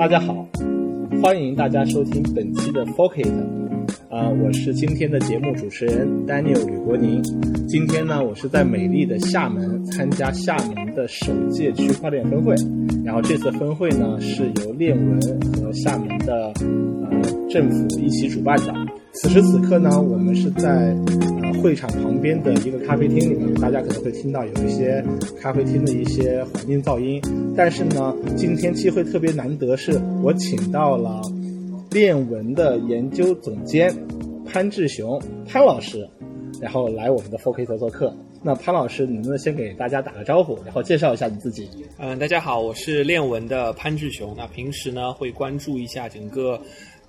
大家好，欢迎大家收听本期的 Focus。啊、我是今天的节目主持人 Daniel 吕国宁。今天呢，我是在美丽的厦门参加厦门的首届区块链分会。然后这次分会呢，是由链文和厦门的呃政府一起主办的。此时此刻呢，我们是在会场旁边的一个咖啡厅里面，大家可能会听到有一些咖啡厅的一些环境噪音。但是呢，今天机会特别难得，是我请到了链文的研究总监潘志雄潘老师，然后来我们的 Focus 做客。那潘老师，能不能先给大家打个招呼，然后介绍一下你自己？嗯，大家好，我是链文的潘志雄。那平时呢会关注一下整个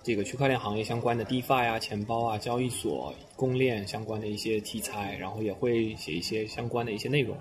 这个区块链行业相关的 DeFi 啊、钱包啊、交易所、公链相关的一些题材，然后也会写一些相关的一些内容。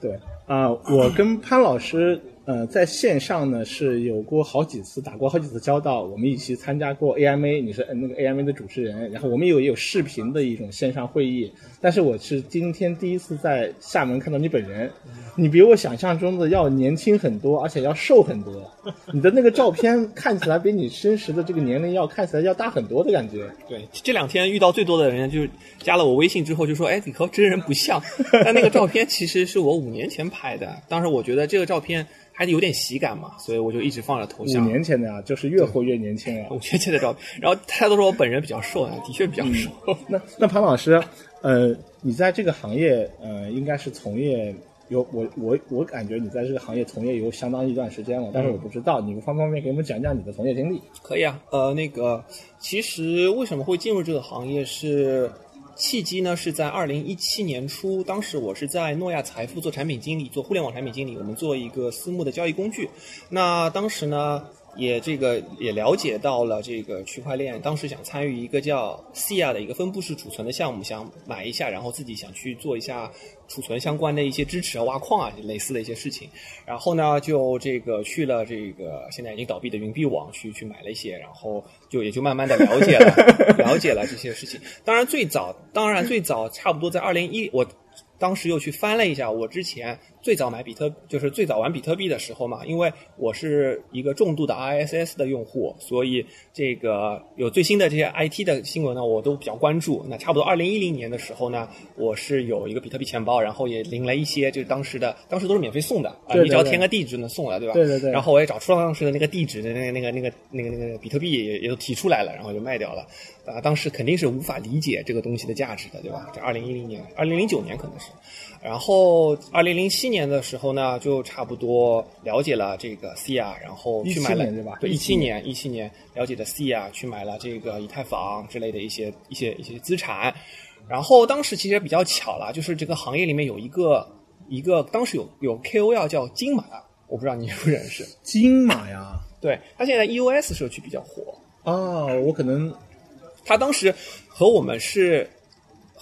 对啊、我跟潘老师呃在线上呢是有过好几次打过好几次交道，我们一起参加过 AMA，你是那个 AMA 的主持人，然后我们有也有视频的一种线上会议，但是我是今天第一次在厦门看到你本人，你比我想象中的要年轻很多，而且要瘦很多，你的那个照片看起来比你真实的这个年龄要看起来要大很多的感觉。对，这两天遇到最多的人就加了我微信之后就说：“哎，你和真人不像。”但那个照片其实是我五年前拍的，当时我觉得这个照片还有点喜感嘛，所以我就一直放着头像五像。年前的啊，就是越活越年轻啊。五年前的照片，然后大家都说我本人比较瘦啊，的确比较瘦。那那潘老师，呃，你在这个行业，呃，应该是从业有我我我感觉你在这个行业从业有相当一段时间了，但是我不知道，你方不方便给我们讲讲你的从业经历？可以啊，呃，那个其实为什么会进入这个行业是契机呢？是在二零一七年初，当时我是在诺亚财富做产品经理，做互联网产品经理，我们做一个私募的交易工具。那当时呢，也这个也了解到了这个区块链，当时想参与一个叫 SIA 的一个分布式储存的项目，想买一下，然后自己想去做一下储存相关的一些支持啊、挖矿啊类似的一些事情。然后呢，就这个去了这个现在已经倒闭的云币网去去买了一些，然后就也就慢慢的了解了 了解了这些事情。当然最早，当然最早差不多在二零一我。当时又去翻了一下，我之前最早买比特，就是最早玩比特币的时候嘛，因为我是一个重度的 RSS 的用户，所以这个有最新的这些 IT 的新闻呢，我都比较关注。那差不多二零一零年的时候呢，我是有一个比特币钱包，然后也领了一些，就是当时的，当时都是免费送的，啊，你只要填个地址就能送了，对吧？对对对然后我也找出了当时的那个地址的那个那个那个那个那个比特币也也都提出来了，然后就卖掉了。啊，当时肯定是无法理解这个东西的价值的，对吧？这二零一零年、二零零九年可能是，然后二零零七年的时候呢，就差不多了解了这个 CIA，然后去买了对吧对，一17七年一七年了解的 CIA，去买了这个以太坊之类的一些一些一些资产。然后当时其实比较巧了，就是这个行业里面有一个一个当时有有 KOL 叫金马，我不知道你认不认识。金马呀，对他现在 EOS 社区比较火，啊，我可能他当时和我们是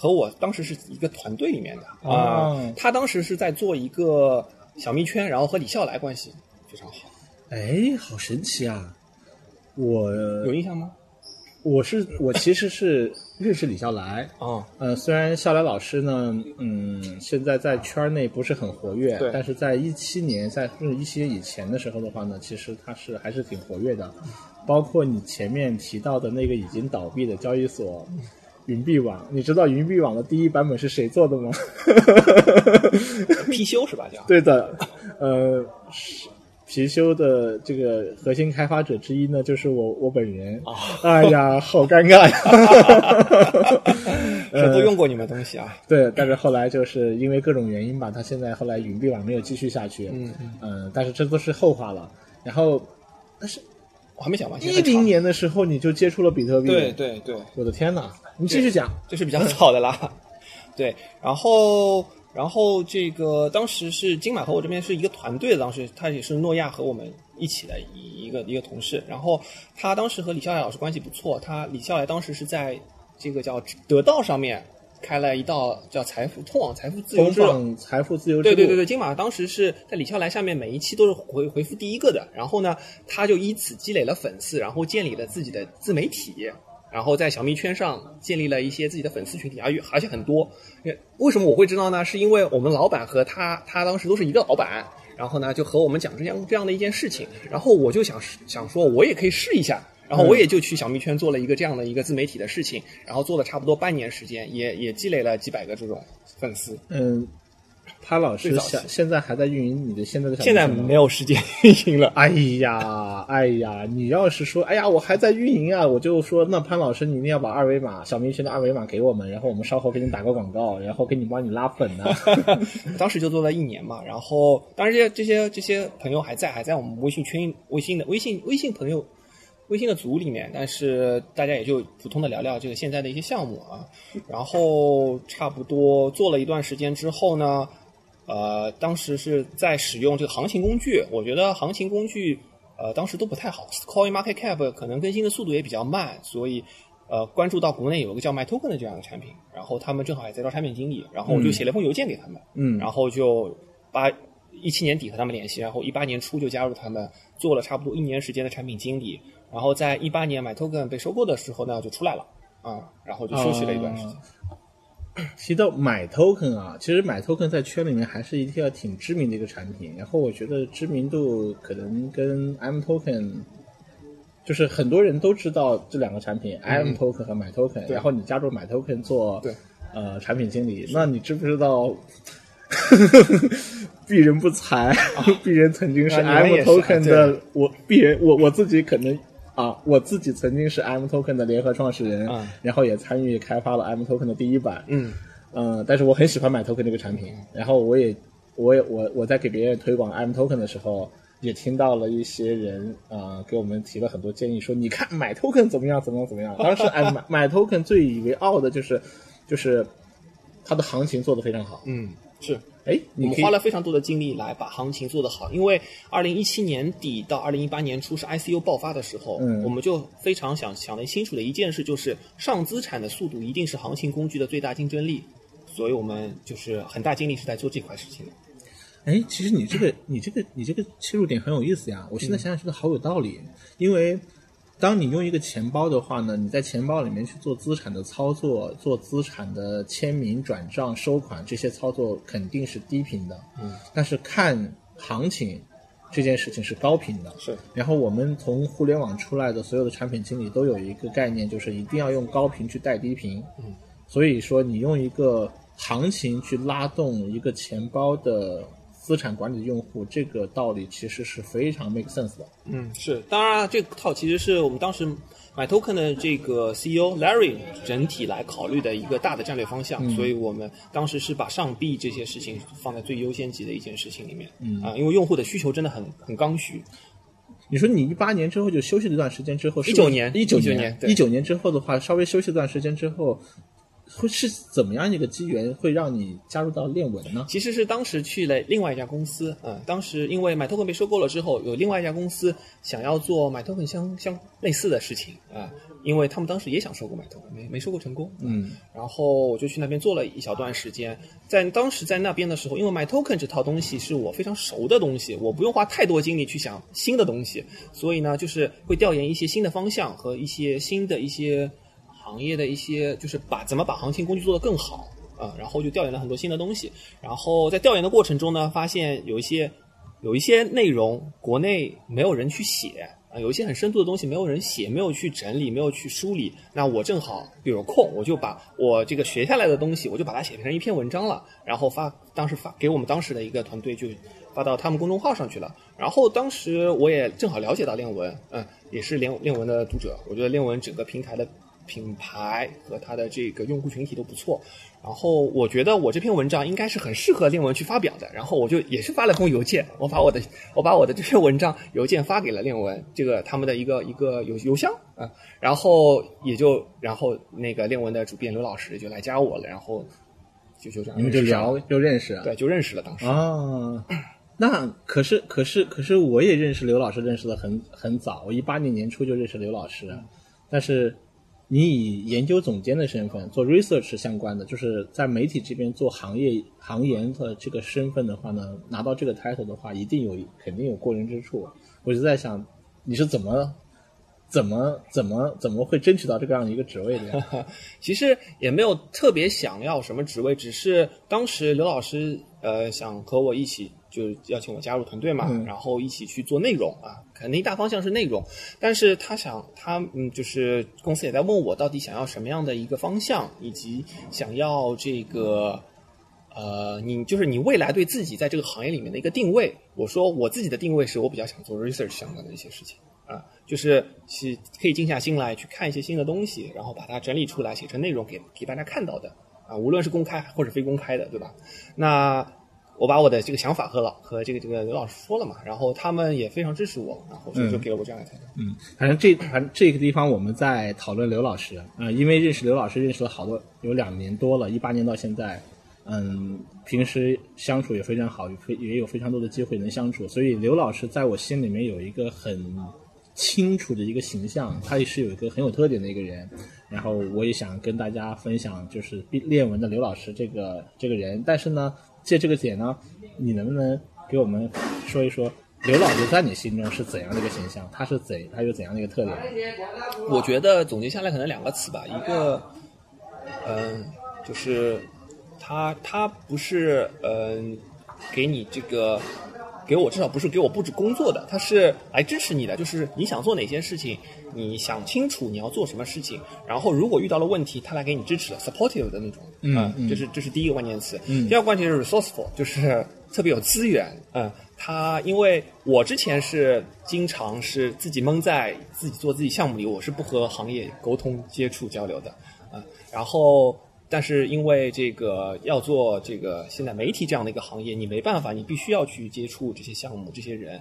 和我当时是一个团队里面的啊、哦他当时是在做一个小蜜圈，然后和李笑来关系非常好，哎，好神奇啊！我有印象吗？我是我其实是 认识李笑来，啊、呃，虽然笑来老师呢，嗯，现在在圈内不是很活跃对，但是在一七年，在一些以前的时候的话呢，其实他是还是挺活跃的，包括你前面提到的那个已经倒闭的交易所。云币网，你知道云币网的第一版本是谁做的吗？貔貅是吧？叫对的，呃，是貔貅的这个核心开发者之一呢，就是我我本人。哎呀，好尴尬呀！是都用过你们东西啊？对，但是后来就是因为各种原因吧，他现在后来云币网没有继续下去。嗯嗯、但是这都是后话了。然后，但是我还没讲完。一零，年的时候你就接触了比特币，对，对对，我的天哪！你继续讲。这是比较早的啦。对，然后然后这个当时是金马和我这边是一个团队的，当时他也是诺亚和我们一起的一一个一个同事。然后他当时和李笑来老师关系不错，他李笑来当时是在这个叫得道上面开了一道叫财富通往财富自由通之路。往财富自由之路。对对对对，金马当时是在李笑来下面每一期都是回回复第一个的，然后呢，他就以此积累了粉丝，然后建立了自己的自媒体，然后在小蜜圈上建立了一些自己的粉丝群体，而而且很多。为什么我会知道呢？是因为我们老板和他，他当时都是一个老板，然后呢就和我们讲这样这样的一件事情，然后我就想想说，我也可以试一下。然后我也就去小蜜圈做了一个这样的一个自媒体的事情，然后做了差不多半年时间，也也积累了几百个这种粉丝。嗯，潘老师现现在还在运营你的现在的小现在没有时间运营了。哎呀，哎呀，你要是说，哎呀，我还在运营啊，我就说，那潘老师，你一定要把二维码小明群的二维码给我们，然后我们稍后给你打个广告，然后给你帮你拉粉呢、当时就做了一年嘛，然后当然这些这些这些朋友还在，还在我们微信群、微信的微信微信朋友、微信的组里面，但是大家也就普通的聊聊这个现在的一些项目啊。然后差不多做了一段时间之后呢，呃，当时是在使用这个行情工具，我觉得行情工具呃当时都不太好，Coin Market Cap 可能更新的速度也比较慢，所以。呃，关注到国内有一个叫 MyToken 的这样的产品，然后他们正好也在招产品经理，然后我就写了一封邮件给他们，嗯然后就八一七年底和他们联系，然后一八年初就加入他们，做了差不多一年时间的产品经理，然后在一八年 MyToken 被收购的时候呢，就出来了啊，然后就休息了一段时间。提到买 token 啊，其实买 token 在圈里面还是一条挺知名的一个产品，然后我觉得知名度可能跟 M token。就是很多人都知道这两个产品、m token 和买 token，然后你加入买 token 做对。呃产品经理，那你知不知道 鄙人不才，鄙人曾经是啊 M token 的对，我鄙人我我自己可能啊，我自己曾经是 M token 的联合创始人，嗯然后也参与开发了 M token 的第一版，嗯嗯，但是我很喜欢买 token 这个产品，然后我也我也我我在给别人推广 M token 的时候。也听到了一些人啊、呃给我们提了很多建议，说你看买 token 怎么样怎么样怎么样。当时哎买 买 token 最以为傲的就是就是它的行情做得非常好。嗯，是。哎，我你们花了非常多的精力来把行情做得好，因为二零一七年底到二零一八年初是 ICU 爆发的时候，嗯我们就非常想想得清楚的一件事就是上资产的速度一定是行情工具的最大竞争力，所以我们就是很大精力是在做这块事情的。哎，其实你这个你这个你这个切入点很有意思呀。我现在想想觉得好有道理，因为当你用一个钱包的话呢，你在钱包里面去做资产的操作、做资产的签名、转账、收款这些操作肯定是低频的，嗯，但是看行情这件事情是高频的。是，然后我们从互联网出来的所有的产品经理都有一个概念，就是一定要用高频去带低频。嗯，所以说你用一个行情去拉动一个钱包的资产管理的用户，这个道理其实是非常 make sense 的。嗯，是，当然这套其实是我们当时买 token 的这个 CEO Larry 整体来考虑的一个大的战略方向，所以我们当时是把上币这些事情放在最优先级的一件事情里面，嗯。啊，因为用户的需求真的很很刚需，你说你一八年之后就休息了一段时间之后，一九年一九19年一九年之后的话，稍微休息一段时间之后，会是怎么样一个机缘会让你加入到链文呢？其实是当时去了另外一家公司，嗯，当时因为买 token 被收购了之后，有另外一家公司想要做买 token 相相类似的事情啊、因为他们当时也想收购买 token，没没收购成功，嗯，然后我就去那边做了一小段时间，在当时在那边的时候，因为买 token 这套东西是我非常熟的东西，我不用花太多精力去想新的东西，所以呢，就是会调研一些新的方向和一些新的一些行业的一些，就是把怎么把行情工具做得更好啊、然后就调研了很多新的东西，然后在调研的过程中呢，发现有一些有一些内容国内没有人去写。啊，有一些很深度的东西没有人写，没有去整理，没有去梳理。那我正好有空，我就把我这个学下来的东西，我就把它写成一篇文章了，然后发，当时发给我们当时的一个团队，就发到他们公众号上去了。然后当时我也正好了解到链文，嗯，也是链链文的读者，我觉得链文整个平台的品牌和它的这个用户群体都不错。然后我觉得我这篇文章应该是很适合链文去发表的，然后我就也是发了封邮件，我把我的我把我的这篇文章邮件发给了链文这个他们的一个一个邮邮箱啊，然后也就然后那个链文的主编刘老师就来加我了，然后就就这样你们就聊就认识啊？对就认识了当时啊，那可是可是可是我也认识刘老师，认识的很很早，我一八年年初就认识刘老师，但是你以研究总监的身份做 research 相关的，就是在媒体这边做行业行研的这个身份的话呢，拿到这个 title 的话，一定有肯定有过人之处。我就在想，你是怎么怎么怎么怎么会争取到这个样一个职位的呀？其实也没有特别想要什么职位，只是当时刘老师呃想和我一起就邀请我加入团队嘛，嗯然后一起去做内容啊，肯定大方向是内容，但是他想他嗯，就是公司也在问我到底想要什么样的一个方向，以及想要这个。呃，你就是你未来对自己在这个行业里面的一个定位。我说我自己的定位是我比较想做 research 相关的一些事情啊，就是去可以静下心来去看一些新的东西，然后把它整理出来，写成内容给给大家看到的啊，无论是公开或者非公开的，对吧？那我把我的这个想法和老和这个这个刘老师说了嘛，然后他们也非常支持我，然后就给了我这样的态度。嗯，反正这反正这个地方我们在讨论刘老师啊、呃因为认识刘老师认识了好多有两年多了，一八年到现在，嗯，平时相处也非常好，也非也有非常多的机会能相处，所以刘老师在我心里面有一个很清楚的一个形象，他也是有一个很有特点的一个人。然后我也想跟大家分享，就是练文的刘老师这个这个人。但是呢，借这个点呢，你能不能给我们说一说刘老师在你心中是怎样的一个形象？他是怎他有怎样的一个特点？我觉得总结下来可能两个词吧，一个，嗯、就是他他不是嗯、给你这个给我至少不是给我布置工作的，他是来支持你的，就是你想做哪些事情，你想清楚你要做什么事情，然后如果遇到了问题，他来给你支持的，supportive 的那种，嗯这是这是第一个关键词。嗯第二个关键是 resourceful，就是特别有资源。嗯，他因为我之前是经常是自己蒙在自己做自己项目里，我是不和行业沟通、接触、交流的啊。然后，但是因为这个要做这个现在媒体这样的一个行业，你没办法，你必须要去接触这些项目、这些人。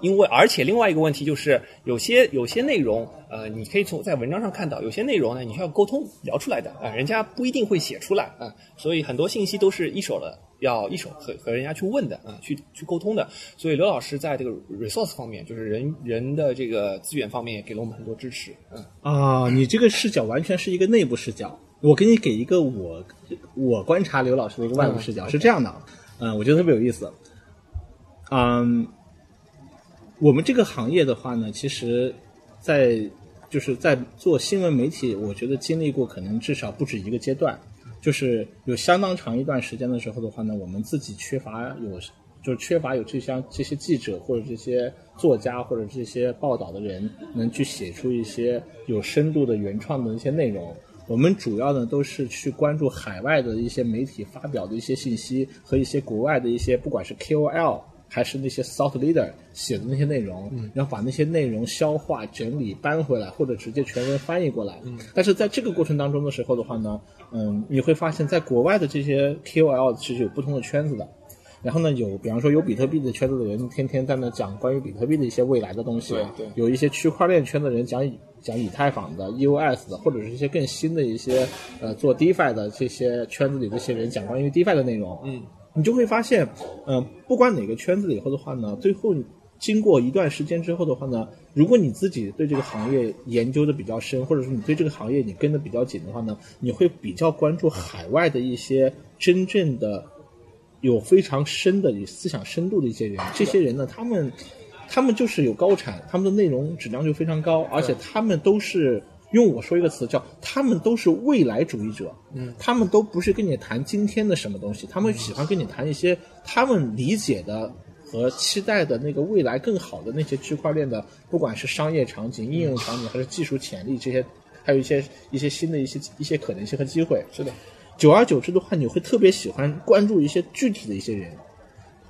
因为而且另外一个问题就是，有些有些内容，呃，你可以从在文章上看到，有些内容呢，你需要沟通聊出来的啊、人家不一定会写出来啊、所以很多信息都是一手的，要一手和和人家去问的啊、去去沟通的。所以刘老师在这个 resource 方面，就是人人的这个资源方面，也给了我们很多支持。嗯，啊，你这个视角完全是一个内部视角。我给你给一个我我观察刘老师的一个外部视角，嗯是这样的，嗯，我觉得特别有意思。嗯，我们这个行业的话呢，其实，在就是在做新闻媒体，我觉得经历过可能至少不止一个阶段，就是有相当长一段时间的时候的话呢，我们自己缺乏有就是缺乏有这些这些记者或者这些作家或者这些报道的人，能去写出一些有深度的原创的一些内容。我们主要呢都是去关注海外的一些媒体发表的一些信息和一些国外的一些不管是 KOL 还是那些 thought leader 写的那些内容，然后把那些内容消化、整理、搬回来，或者直接全文翻译过来。但是在这个过程当中的时候的话呢，嗯，你会发现在国外的这些 KOL 其实有不同的圈子的。然后呢，有比方说有比特币的圈子的人，天天在那讲关于比特币的一些未来的东西。对对有一些区块链圈的人讲以讲以太坊的、EOS 的，或者是一些更新的一些呃做 DeFi 的这些圈子里这些人讲关于 DeFi 的内容。嗯，你就会发现，呃，不管哪个圈子里头的话呢，最后经过一段时间之后的话呢，如果你自己对这个行业研究的比较深，或者说你对这个行业你跟的比较紧的话呢，你会比较关注海外的一些真正的有非常深的思想深度的一些人。这些人呢，他们他们就是有高产，他们的内容质量就非常高，而且他们都是。用我说一个词叫，他们都是未来主义者，嗯，他们都不是跟你谈今天的什么东西，他们喜欢跟你谈一些他们理解的和期待的那个未来更好的那些区块链的，不管是商业场景、应用场景还是技术潜力这些，还有一些一些新的一些一些可能性和机会。是的，久而久之的话，你会特别喜欢关注一些具体的一些人。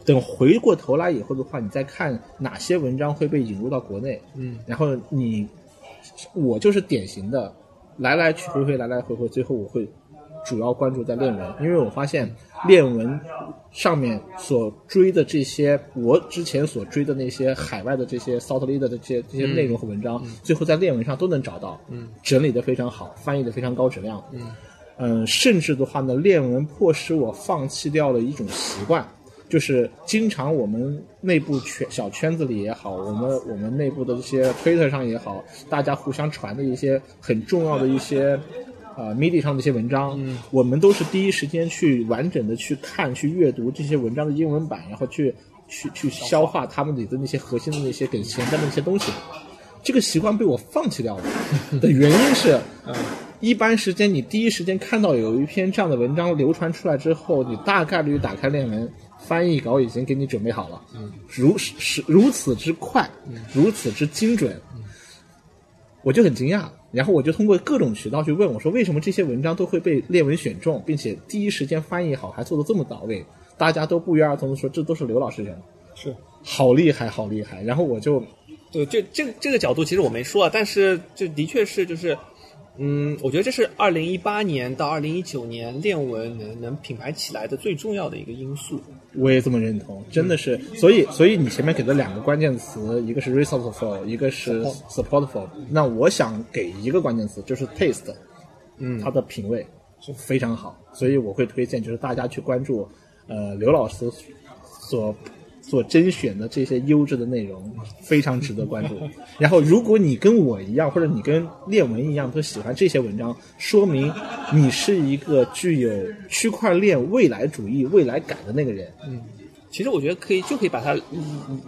等回过头来以后的话，你再看哪些文章会被引入到国内，嗯，然后你，我就是典型的来来去回回，来来回回，最后我会主要关注在练文，因为我发现练文上面所追的这些，我之前所追的那些海外的这些 thought leader 的这些这些内容和文章，最后在练文上都能找到，嗯，整理的非常好，翻译的非常高质量，嗯。嗯，甚至的话呢，练文迫使我放弃掉了一种习惯，就是经常我们内部圈小圈子里也好，我们我们内部的这些 Twitter 上也好，大家互相传的一些很重要的一些呃 media 上的一些文章，嗯，我们都是第一时间去完整的去看、去阅读这些文章的英文版，然后去去去消化他们里的那些核心的那些给前端的那些东西。这个习惯被我放弃掉了。的原因是，一般时间你第一时间看到有一篇这样的文章流传出来之后，你大概率打开链文，翻译稿已经给你准备好了，嗯，如是如此之快，如此之精准，我就很惊讶。然后我就通过各种渠道去问我说，为什么这些文章都会被列文选中，并且第一时间翻译好，还做的这么到位？大家都不约而同的说，这都是刘老师人，是好厉害，好厉害。然后我就，对这这这个角度其实我没说啊，但是这的确是就是。嗯，我觉得这是二零一八年到二零一九年链文能能品牌起来的最重要的一个因素。我也这么认同，真的是。所以，所以你前面给的两个关键词，一个是 resourceful，一个是 supportful。那我想给一个关键词，就是 taste，嗯，它的品味是非常好，所以我会推荐，就是大家去关注，呃，刘老师所。所甄选的这些优质的内容非常值得关注。然后，如果你跟我一样，或者你跟列文一样都喜欢这些文章，说明你是一个具有区块链未来主义未来感的那个人。嗯。其实我觉得可以，就可以把它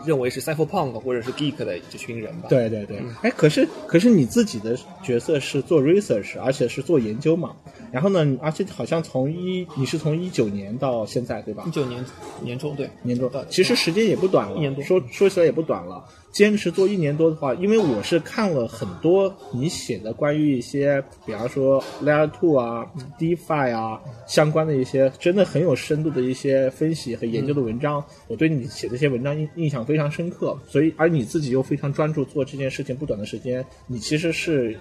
认为是 cypherpunk 或者是 geek 的这群人吧。对对对，哎，可是可是你自己的角色是做 research，而且是做研究嘛。然后呢，而且好像从一你是从一九年到现在对吧？一九年年中对年中，其实时间也不短了，一年多。说说起来也不短了。坚持做一年多的话，因为我是看了很多你写的关于一些，比方说 Layer Two 啊、DeFi 啊相关的一些，真的很有深度的一些分析和研究的文章，我对你写这些文章印印象非常深刻。所以，而你自己又非常专注做这件事情不短的时间，你其实是，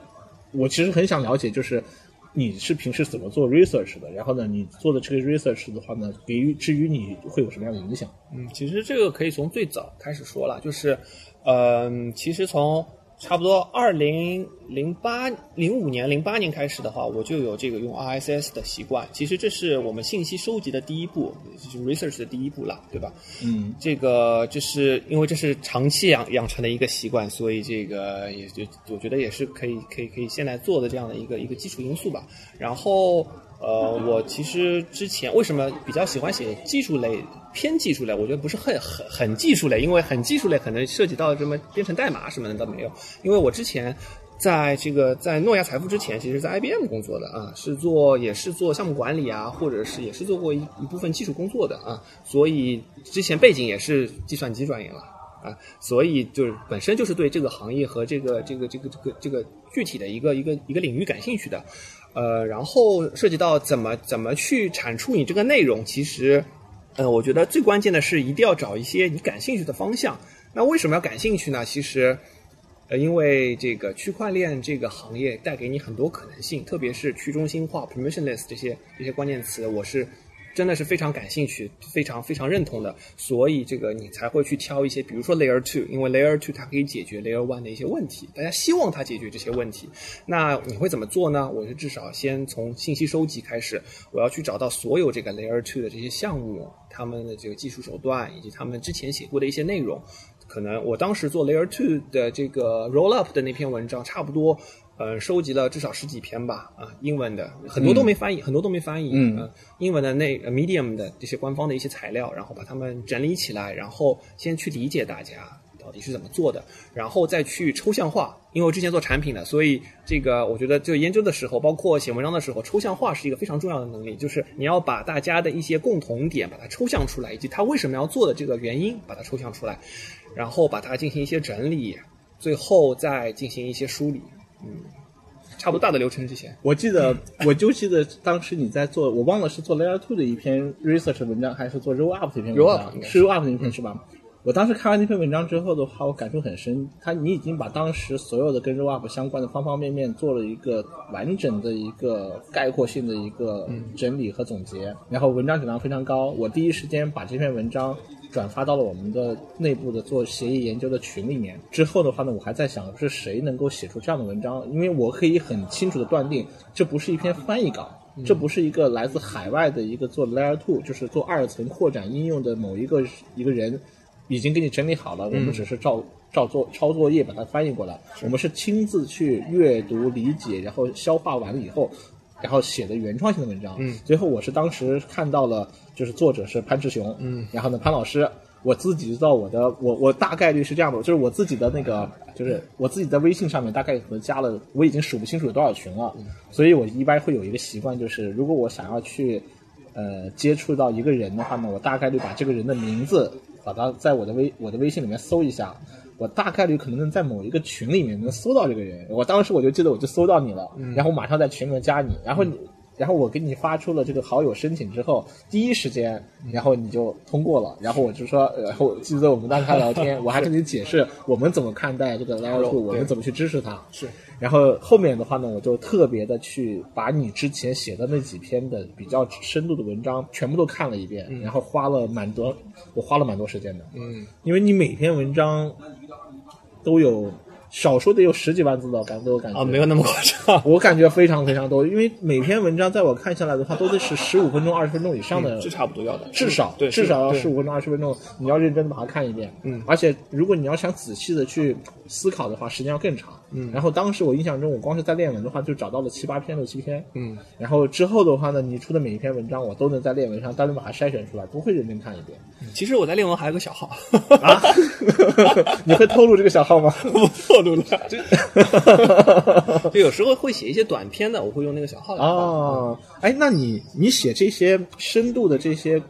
我其实很想了解，就是你是平时怎么做 research 的？然后呢，你做的这个 research 的话呢，给予至于你会有什么样的影响？嗯，其实这个可以从最早开始说了，就是。嗯，其实从差不多二零零八零五年零八年开始的话，我就有这个用 RSS 的习惯。其实这是我们信息收集的第一步，就是 research 的第一步了，对吧？嗯，这个就是因为这是长期养养成的一个习惯，所以这个也就我觉得也是可以可以可以现在做的这样的一个一个基础因素吧。然后。呃，我其实之前为什么比较喜欢写技术类、偏技术类？我觉得不是很很很技术类，因为很技术类可能涉及到什么编程代码什么的倒没有。因为我之前在这个在诺亚财富之前，其实在 IBM 工作的啊，是做也是做项目管理啊，或者是也是做过一一部分技术工作的啊，所以之前背景也是计算机专业了啊，所以就是本身就是对这个行业和这个这个这个这个这个具体的一个一个一个领域感兴趣的。呃，然后涉及到怎么怎么去产出你这个内容，其实，呃，我觉得最关键的是一定要找一些你感兴趣的方向。那为什么要感兴趣呢？其实，呃，因为这个区块链这个行业带给你很多可能性，特别是去中心化 （permissionless） 这些这些关键词，我是。真的是非常感兴趣，非常非常认同的，所以这个你才会去挑一些，比如说 Layer Two，因为 Layer Two 它可以解决 Layer One 的一些问题，大家希望它解决这些问题。那你会怎么做呢？我是至少先从信息收集开始，我要去找到所有这个 Layer Two 的这些项目，他们的这个技术手段以及他们之前写过的一些内容。可能我当时做 Layer Two 的这个 Roll Up 的那篇文章，差不多。呃，收集了至少十几篇吧，啊，英文的很多都没翻译，很多都没翻译，嗯，英文的那 Medium 的这些官方的一些材料，然后把它们整理起来，然后先去理解大家到底是怎么做的，然后再去抽象化。因为我之前做产品的，所以这个我觉得就研究的时候，包括写文章的时候，抽象化是一个非常重要的能力，就是你要把大家的一些共同点把它抽象出来，以及他为什么要做的这个原因把它抽象出来，然后把它进行一些整理，最后再进行一些梳理，嗯。差不多大的流程之前，我记得，我就记得当时你在做，我忘了是做 Layer Two 的一篇 research 文章，还是做 Roll Up 的一篇文章，是 Roll Up 的一篇是吧？我当时看完那篇文章之后的话，我感触很深。他你已经把当时所有的跟 Roll Up 相关的方方面面做了一个完整的一个概括性的一个整理和总结，然后文章质量非常高。我第一时间把这篇文章。转发到了我们的内部的做协议研究的群里面。之后的话呢，我还在想是谁能够写出这样的文章，因为我可以很清楚的断定，这不是一篇翻译稿，这不是一个来自海外的一个做 Layer Two，就是做二层扩展应用的某一个一个人已经给你整理好了，我们只是照照做抄作业把它翻译过来。我们是亲自去阅读理解，然后消化完了以后。然后写的原创性的文章，嗯，最后我是当时看到了，就是作者是潘志雄，嗯，然后呢，潘老师，我自己知道我的，我我大概率是这样的，就是我自己的那个，就是我自己在微信上面大概可能加了，我已经数不清楚有多少群了，所以我一般会有一个习惯，就是如果我想要去呃接触到一个人的话呢，我大概率把这个人的名字把他在我的微我的微信里面搜一下，我大概率可能能在某一个群里面能搜到这个人。我当时我就记得我就搜到你了，然后马上在群里面加你，然后你。然后我给你发出了这个好友申请之后，第一时间，然后你就通过了。然后我就说，然后记得我们当时还聊天，我还跟你解释我们怎么看待这个 Layer Two，我们怎么去支持他。是。然后后面的话呢，我就特别的去把你之前写的那几篇的比较深度的文章全部都看了一遍，然后花了蛮多，我花了蛮多时间的。嗯。因为你每篇文章都有。少说得有十几万字的感觉，我感觉啊，没有那么夸张。我感觉非常非常多，因为每篇文章在我看下来的话，都得是十五分钟、二十分钟以上的，是差不多要的，至少对，至少要十五分钟、二十分钟，你要认真的把它看一遍。嗯，而且如果你要想仔细的去思考的话，时间要更长。嗯，然后当时我印象中，我光是在练文的话，就找到了七八篇、六七篇。嗯，然后之后的话呢，你出的每一篇文章，我都能在练文上单独把它筛选出来，都会认真看一遍。其实我在练文还有个小号啊，你会透露这个小号吗？我透露了。就有时候会写一些短篇的，我会用那个小号。哦，哎，那你你写这些深度的这些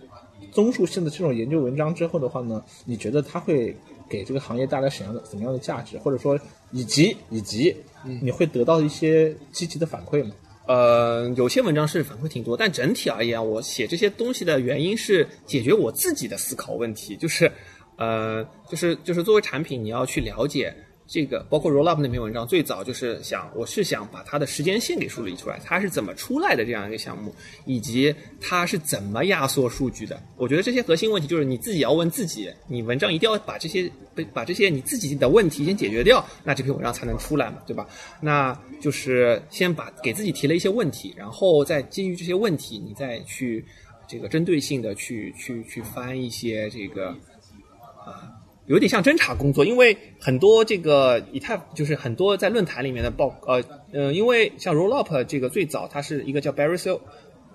综述性的这种研究文章之后的话呢，你觉得它会给这个行业带来什么样的怎么样的价值？或者说，以及以及你会得到一些积极的反馈吗？呃，有些文章是反馈挺多，但整体而言，我写这些东西的原因是解决我自己的思考问题，就是呃，就是就是作为产品，你要去了解。这个包括 Rollup 那篇文章，最早就是想，我是想把它的时间线给梳理出来，它是怎么出来的这样一个项目，以及它是怎么压缩数据的。我觉得这些核心问题就是你自己要问自己，你文章一定要把这些把这些你自己的问题先解决掉，那这篇文章才能出来嘛，对吧？那就是先把给自己提了一些问题，然后再基于这些问题，你再去这个针对性的去去去翻一些这个啊。有点像侦查工作，因为很多这个以太就是很多在论坛里面的报呃呃，因为像 Rollup 这个最早它是一个叫 Barry s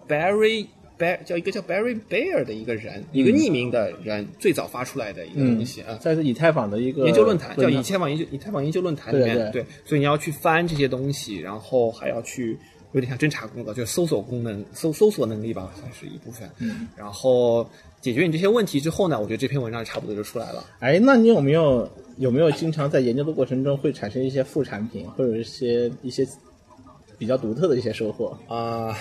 Barry Bear 叫一个叫 Barry Bear 的一个人，一个匿名的人最早发出来的一个东西啊，在以太坊的一个研究论坛叫以太坊研究以太坊研究论坛里面对，所以你要去翻这些东西，然后还要去有点像侦查工作，就是搜索功能搜搜索能力吧，算是一部分，嗯，然后。解决你这些问题之后呢，我觉得这篇文章差不多就出来了。哎，那你有没有有没有经常在研究的过程中会产生一些副产品，或者一些一些比较独特的一些收获啊？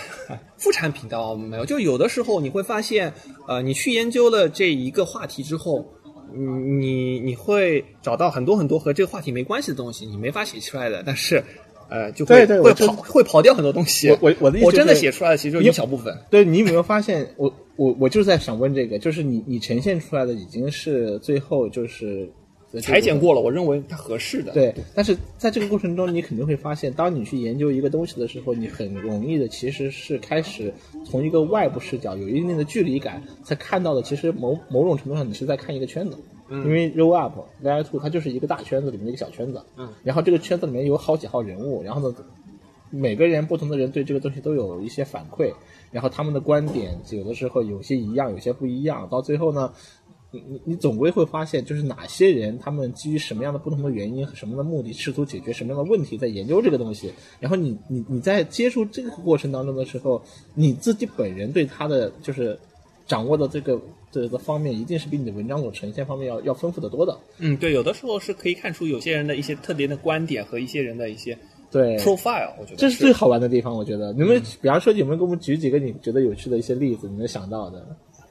副产品倒没有，就有的时候你会发现，呃，你去研究了这一个话题之后，你你会找到很多很多和这个话题没关系的东西，你没法写出来的，但是。呃，就会会跑会跑掉很多东西。我我我的意思，我真的写出来的其实就一小部分。对你有没有发现，我我我就是在想问这个，就是你你呈现出来的已经是最后就是裁剪过了，我认为它合适的。对，但是在这个过程中，你肯定会发现，当你去研究一个东西的时候，你很容易的其实是开始从一个外部视角，有一定的距离感，才看到的，其实某某种程度上你是在看一个圈子。因为 roll up layer two 它就是一个大圈子里面的一个小圈子，嗯，然后这个圈子里面有好几号人物，然后呢，每个人不同的人对这个东西都有一些反馈，然后他们的观点有的时候有些一样，有些不一样，到最后呢，你你你总归会发现，就是哪些人他们基于什么样的不同的原因和什么的目的，试图解决什么样的问题，在研究这个东西，然后你你你在接触这个过程当中的时候，你自己本人对他的就是掌握的这个。这个方面一定是比你的文章所呈现方面要要丰富的多的。嗯，对，有的时候是可以看出有些人的一些特别的观点和一些人的一些对 profile，我觉得这是最好玩的地方。我觉得你们，比方说，有没有给我们举几个你觉得有趣的一些例子？你能想到的，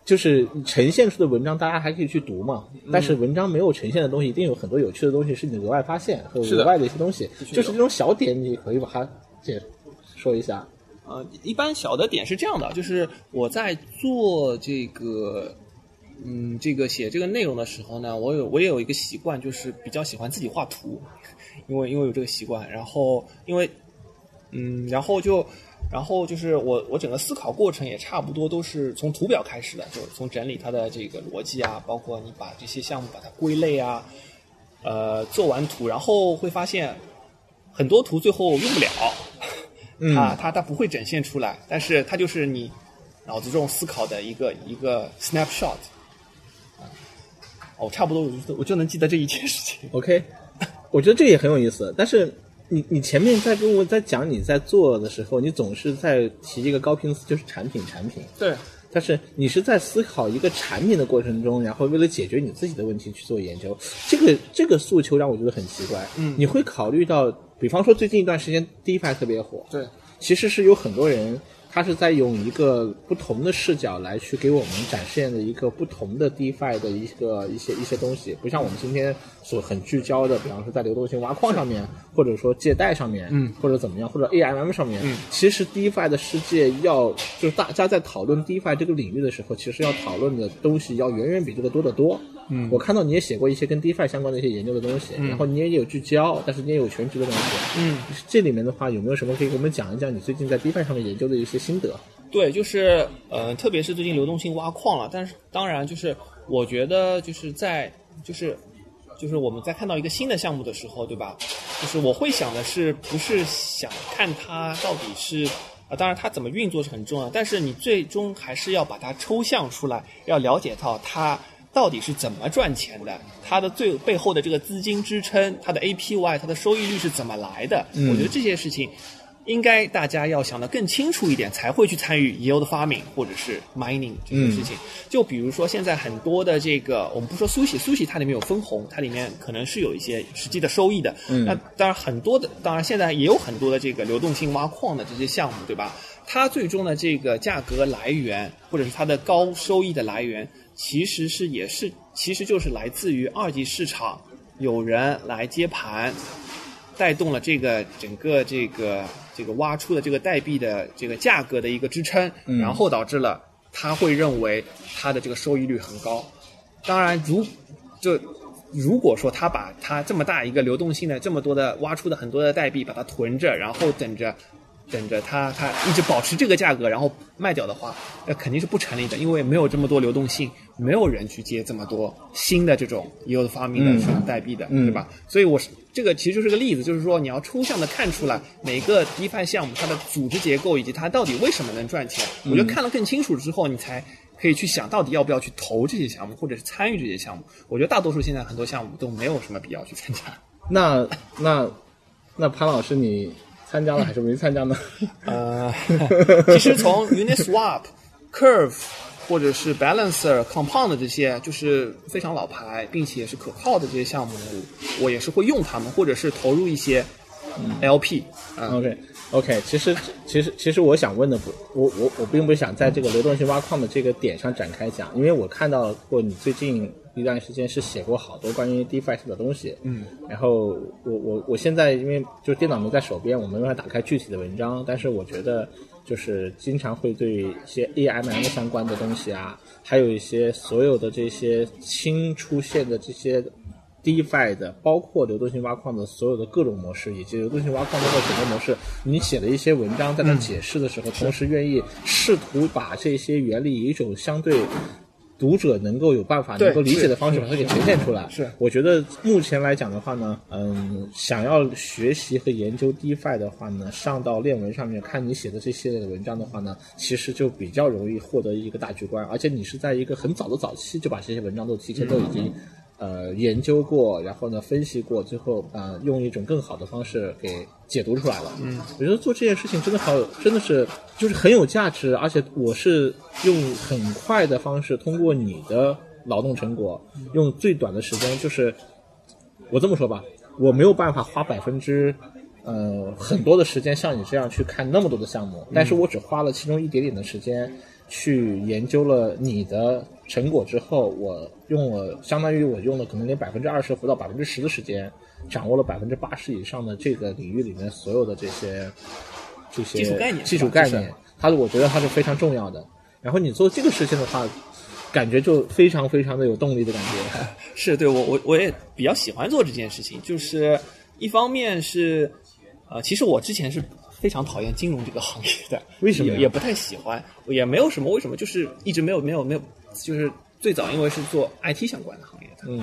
就是呈现出的文章，大家还可以去读嘛。但是文章没有呈现的东西，一定有很多有趣的东西是你额外发现和额外的一些东西。就是这种小点，你可以把它解说一下。呃，一般小的点是这样的，就是我在做这个。嗯，这个写这个内容的时候呢，我有我也有一个习惯，就是比较喜欢自己画图，因为因为有这个习惯。然后因为嗯，然后就然后就是我我整个思考过程也差不多都是从图表开始的，就是从整理它的这个逻辑啊，包括你把这些项目把它归类啊，呃，做完图，然后会发现很多图最后用不了，它它它不会展现出来，但是它就是你脑子中思考的一个一个 snapshot。哦，差不多，我就我就能记得这一件事情。OK，我觉得这也很有意思。但是你你前面在跟我在讲你在做的时候，你总是在提一个高频词，就是产品产品。对。但是你是在思考一个产品的过程中，然后为了解决你自己的问题去做研究，这个这个诉求让我觉得很奇怪。嗯你会考虑到，比方说最近一段时间 DeFi 特别火，对，其实是有很多人，他是在用一个不同的视角来去给我们展现的一个不同的 DeFi 的一个一些一些东西，不像我们今天所很聚焦的，比方说在流动性挖矿上面，或者说借贷上面，嗯，或者怎么样，或者 AMM 上面，嗯其实 DeFi 的世界要就是大家在讨论 DeFi 这个领域的时候，其实要讨论的东西要远远比这个多得多。嗯我看到你也写过一些跟 DeFi 相关的一些研究的东西，然后你也有聚焦，但是你也有全局的东西。嗯，这里面的话，有没有什么可以给我们讲一讲你最近在 DeFi 上面研究的一些心得？对，就是呃，特别是最近流动性挖矿了，但是当然就是我觉得就是在就是就是我们在看到一个新的项目的时候，对吧？就是我会想的是，不是想看它到底是啊、当然它怎么运作是很重要，但是你最终还是要把它抽象出来，要了解到它。到底是怎么赚钱的？它的最背后的这个资金支撑，它的 APY，它的收益率是怎么来的？嗯我觉得这些事情应该大家要想得更清楚一点，才会去参与 yield farming 或者是 mining 这些事情。就比如说现在很多的这个，我们不说苏喜，苏喜它里面有分红，它里面可能是有一些实际的收益的。嗯那当然很多的，当然现在也有很多的这个流动性挖矿的这些项目，对吧？它最终的这个价格来源，或者是它的高收益的来源，其实是也是其实就是来自于二级市场有人来接盘，带动了这个整个这个这个挖出的这个代币的这个价格的一个支撑，嗯然后导致了他会认为它的这个收益率很高。当然，如就如果说他把他这么大一个流动性的这么多的挖出的很多的代币，把它囤着，然后等着。等着它，它一直保持这个价格，然后卖掉的话，那肯定是不成立的，因为没有这么多流动性，没有人去接这么多新的这种 yield farming 的嗯这种代币的，嗯对吧？所以我是这个其实就是个例子，就是说你要抽象的看出来每个 DeFi 项目它的组织结构以及它到底为什么能赚钱。我觉得看得更清楚之后，你才可以去想到底要不要去投这些项目，或者是参与这些项目。我觉得大多数现在很多项目都没有什么必要去参加。那那那潘老师，你参加了还是没参加呢？呃，其实从 Uniswap、Curve 或者是 Balancer、Compound 这些就是非常老牌并且也是可靠的这些项目，我也是会用它们，或者是投入一些 LP 啊、OK OK，其实其实其实我想问的不，我我我并不是想在这个流动性挖矿的这个点上展开讲，因为我看到过你最近一段时间是写过好多关于 DeFi 的东西，嗯，然后我我我现在因为就是电脑没在手边，我没办法打开具体的文章，但是我觉得就是经常会对一些 AMM 相关的东西啊，还有一些所有的这些新出现的这些 DeFi 的，包括流动性挖矿的所有的各种模式，以及流动性挖矿的整个模式，你写了一些文章，在那解释的时候，同时愿意试图把这些原理以一种相对。读者能够有办法能够理解的方式把它给呈现出来，是我觉得目前来讲的话呢，嗯，想要学习和研究 DeFi 的话呢，上到链文上面看你写的这系列的文章的话呢，其实就比较容易获得一个大局观，而且你是在一个很早的早期就把这些文章都提前都已经。呃，研究过，然后呢，分析过，最后呃，用一种更好的方式给解读出来了。嗯，我觉得做这件事情真的好，真的是就是很有价值，而且我是用很快的方式，通过你的劳动成果，用最短的时间，就是我这么说吧，我没有办法花百分之呃很多的时间像你这样去看那么多的项目，但是我只花了其中一点点的时间去研究了你的成果之后，我用了相当于我用了可能连百分之二十不到百分之十的时间，掌握了百分之八十以上的这个领域里面所有的这些这些基础概念技术是吧就是概念，它我觉得它是非常重要的。然后你做这个事情的话，感觉就非常非常的有动力的感觉。是对我我我也比较喜欢做这件事情，就是一方面是呃，其实我之前是非常讨厌金融这个行业的，为什么也也不太喜欢，也没有什么为什么，就是一直没有没有没有，就是最早因为是做 IT 相关的行业的，嗯。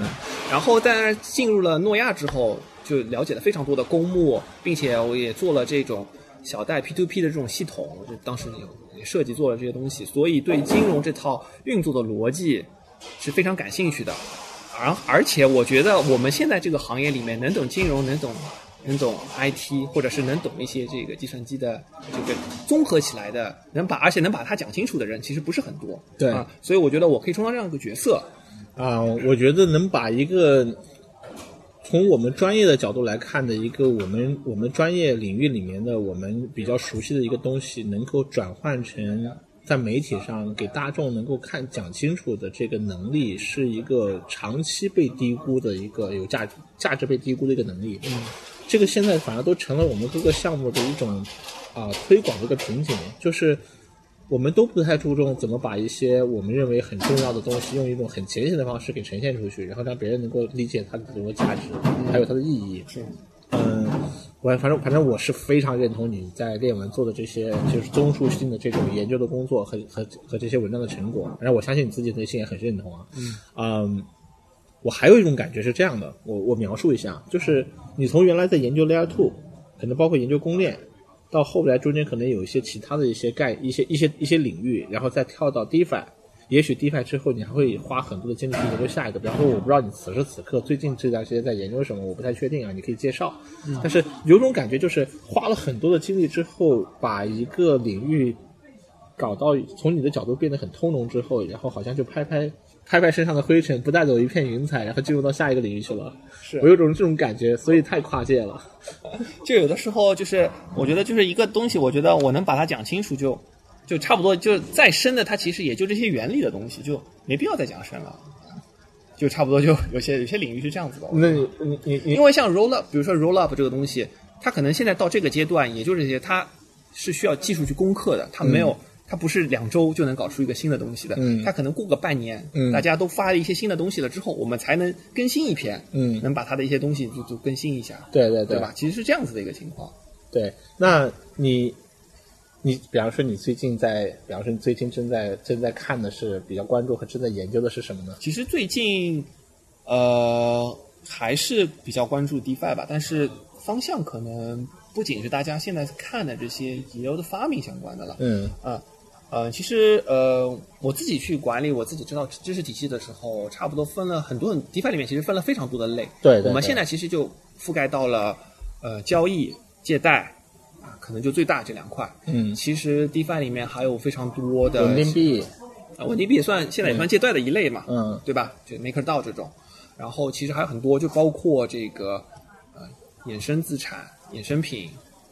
然后但进入了诺亚之后，就了解了非常多的公募，并且我也做了这种小贷 P to P 的这种系统，我就当时有也设计做了这些东西，所以对金融这套运作的逻辑是非常感兴趣的。而而且我觉得我们现在这个行业里面能懂金融、能懂能懂 IT，或者是能懂一些这个计算机的这个综合起来的，能把而且能把它讲清楚的人，其实不是很多。对啊，所以我觉得我可以充当这样一个角色。啊，我觉得能把一个从我们专业的角度来看的一个我们我们专业领域里面的我们比较熟悉的一个东西，能够转换成在媒体上给大众能够看讲清楚的这个能力，是一个长期被低估的一个有价值价值被低估的一个能力。嗯，这个现在反而都成了我们各个项目的一种啊、推广的一个瓶颈，就是。我们都不太注重怎么把一些我们认为很重要的东西，用一种很浅显的方式给呈现出去，然后让别人能够理解它的这个价值，还有它的意义。是，嗯，我反正反正我是非常认同你在练文做的这些就是综述性的这种研究的工作和和和这些文章的成果，反正我相信你自己内心也很认同啊。嗯，我还有一种感觉是这样的，我我描述一下，就是你从原来在研究 Layer Two，可能包括研究公链，到后来中间可能有一些其他的一些概一些一些一些领域，然后再跳到 DeFi。也许 DeFi 之后，你还会花很多的精力去研究下一个。比方说，我不知道你此时此刻最近这段时间在研究什么，我不太确定啊，你可以介绍。但是有种感觉，就是花了很多的精力之后，把一个领域搞到从你的角度变得很通融之后，然后好像就拍拍拍拍身上的灰尘，不带走一片云彩，然后进入到下一个领域去了。是我有种这种感觉，所以太跨界了。就有的时候就是我觉得就是一个东西，我觉得我能把它讲清楚就，就差不多，就再深的它其实也就这些原理的东西，就没必要再讲深了。就差不多就 有些有些领域是这样子的。那你你你你因为像 roll up，比如说 roll up 这个东西，它可能现在到这个阶段，也就是这些，它是需要技术去攻克的，它没有，它不是两周就能搞出一个新的东西的，嗯。它可能过个半年，嗯。大家都发了一些新的东西了之后，我们才能更新一篇，嗯。能把它的一些东西就就更新一下，对对对。吧？其实是这样子的一个情况。对，那你你比方说你最近在，比方说你最近正在正在看的是比较关注和正在研究的是什么呢？其实最近，呃，还是比较关注 DeFi 吧，但是方向可能不仅是大家现在看的这些 yield farming 相关的了，嗯。啊，呃，其实呃，我自己去管理我自己这套知识体系的时候，差不多分了很多很 DeFi 里面其实分了非常多的类。对对对我们现在其实就覆盖到了呃交易、借贷啊，可能就最大这两块。嗯，其实 DeFi 里面还有非常多的稳定币，啊，稳定币也算现在也算借贷的一类嘛，嗯对吧？就 MakerDAO 这种，然后其实还有很多，就包括这个呃衍生资产、衍生品，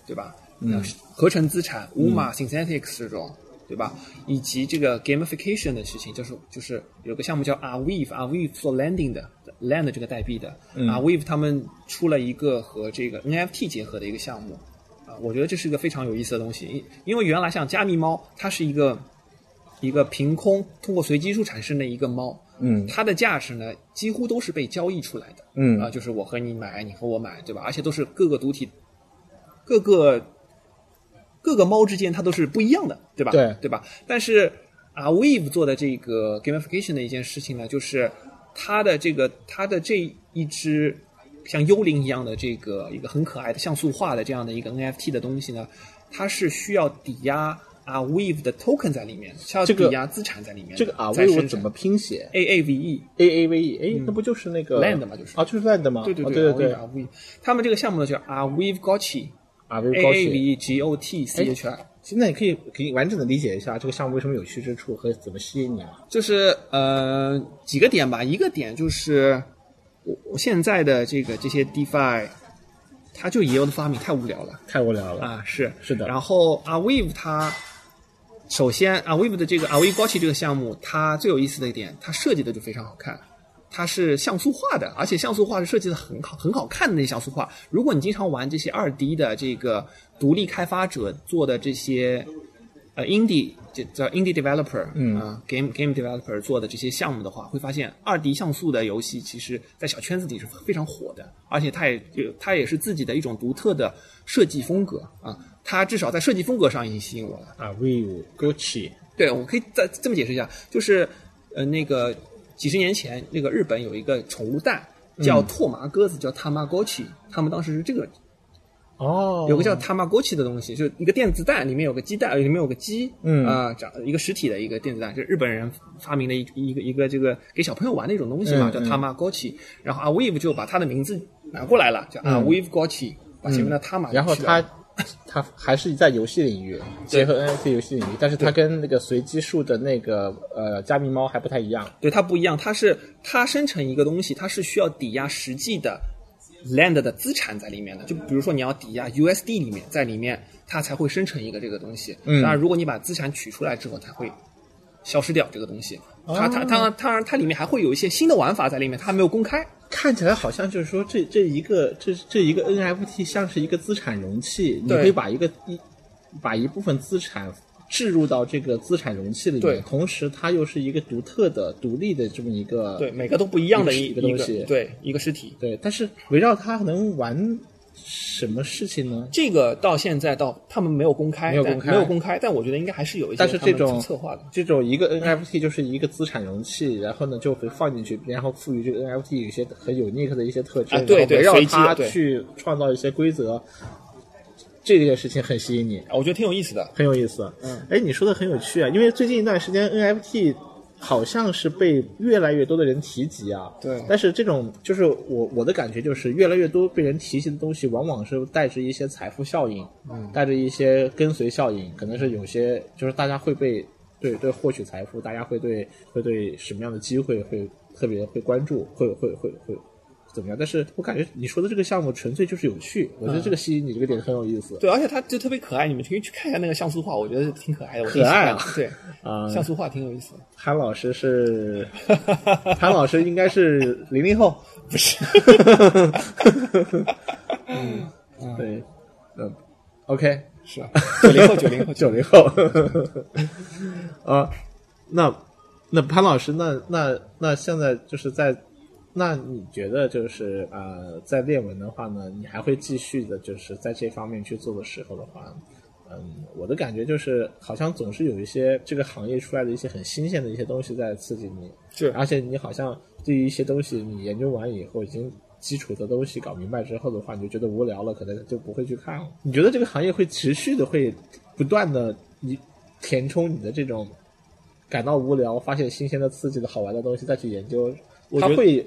对吧？嗯，合成资产、UMA、Synthetics 这种，对吧？以及这个 gamification 的事情，就是就是有个项目叫 Arweave，Arweave 做 lending 的 land 这个代币的、Arweave 他们出了一个和这个 NFT 结合的一个项目。啊，我觉得这是一个非常有意思的东西，因因为原来像加密猫，它是一个一个凭空通过随机数产生的一个猫，嗯它的价值呢几乎都是被交易出来的，嗯啊，就是我和你买，你和我买，对吧？而且都是各个主体，各个各个猫之间它都是不一样的，对吧？对对吧？但是啊，Wave 做的这个 gamification 的一件事情呢，就是它的这个它的这一只像幽灵一样的这个一个很可爱的像素化的这样的一个 NFT 的东西呢，它是需要抵押啊 Wave 的 token 在里面，是要抵押资产在里面。这个啊在身上为我怎么拼写 A A V E？？A A V E，哎，那不就是那个 Land 嘛就是啊，就是 Land 嘛？对对哦对对对 a v 他们这个项目呢叫 a w e v Gotchi。A V 兴。E G O T C H I，现在你可以可以完整的理解一下这个项目为什么有趣之处和怎么吸引你了？就是呃几个点吧，一个点就是我我现在的这个这些 DeFi，它就也有的发明太无聊了太无聊了。啊，是是的然后 Aave 它首先 Aave 的这个 Aave Gotchi 这个项目，它最有意思的一点，它设计的就非常好看。它是像素化的，而且像素化是设计的很好、很好看的那些像素化。如果你经常玩这些二 D 的这个独立开发者做的这些呃 indie 这叫 indie developer，嗯啊、game game developer 做的这些项目的话，会发现二 D 像素的游戏其实在小圈子里是非常火的，而且它也有它也是自己的一种独特的设计风格啊。它至少在设计风格上已经吸引我了。啊，Vivo Gucci，对，我可以再这么解释一下，就是呃，那个几十年前，那个日本有一个宠物蛋叫拓麻鸽子，叫 Tamagotchi，他们当时是这个哦，有个叫 Tamagotchi 的东西，就是一个电子蛋，里面有个鸡蛋，里面有个鸡，嗯啊、长一个实体的一个电子蛋，就是日本人发明的一一个一个这个给小朋友玩的一种东西嘛，叫 Tamagotchi。然后 Avive 就把它的名字拿过来了，叫 Avive Gotchi。把前面的他码然后去掉它它还是在游戏领域结合 NFT 游戏领域，但是它跟那个随机数的那个呃加密猫还不太一样。对它不一样，它是它生成一个东西，它是需要抵押实际的 land 的资产在里面的。就比如说你要抵押 USD 里面，在里面它才会生成一个这个东西。嗯当然，如果你把资产取出来之后，它会消失掉这个东西。它它它哦当然它里面还会有一些新的玩法在里面，它还没有公开。看起来好像就是说这这一个这这一个 NFT 像是一个资产容器，你对可以把一个一把一部分资产置入到这个资产容器里面，同时它又是一个独特的、独立的这么一个对，每个都不一样的一一个东西对一个实体。对，但是围绕它能玩什么事情呢？这个到现在到他们没有公开，没有公开没有公开，但我觉得应该还是有一些但是这种策划的。这种一个 NFT 就是一个资产容器，然后呢就会放进去，然后赋予这个 NFT 一些很 unique 的一些特征，啊对然后围绕它去创造一些规则，这件事情很吸引你，我觉得挺有意思的。很有意思。嗯，哎，你说的很有趣啊，因为最近一段时间 NFT 好像是被越来越多的人提及啊。对但是这种就是我我的感觉就是，越来越多被人提及的东西，往往是带着一些财富效应，嗯，带着一些跟随效应，可能是有些就是大家会被对对获取财富，大家会对会对什么样的机会会特别会关注，会会会会。怎么样？但是我感觉你说的这个项目纯粹就是有趣，我觉得这个吸引你这个点很有意思。对，而且它就特别可爱，你们可以去看一下那个像素画，我觉得挺可爱的，可爱啊。对，啊像素画挺有意思的。潘老师是，潘老师应该是零零后，不是，嗯，对，嗯，OK，是啊，九零后，九零后，九零后，啊，那那潘老师，那那那现在就是在，那你觉得就是呃，在练文的话呢，你还会继续的，就是在这方面去做的时候的话，嗯，我的感觉就是好像总是有一些这个行业出来的一些很新鲜的一些东西在刺激你，是而且你好像对于一些东西你研究完以后已经。基础的东西搞明白之后的话，你就觉得无聊了，可能就不会去看了。你觉得这个行业会持续的会不断的你填充你的这种感到无聊、发现新鲜的、刺激的好玩的东西再去研究，我觉得它会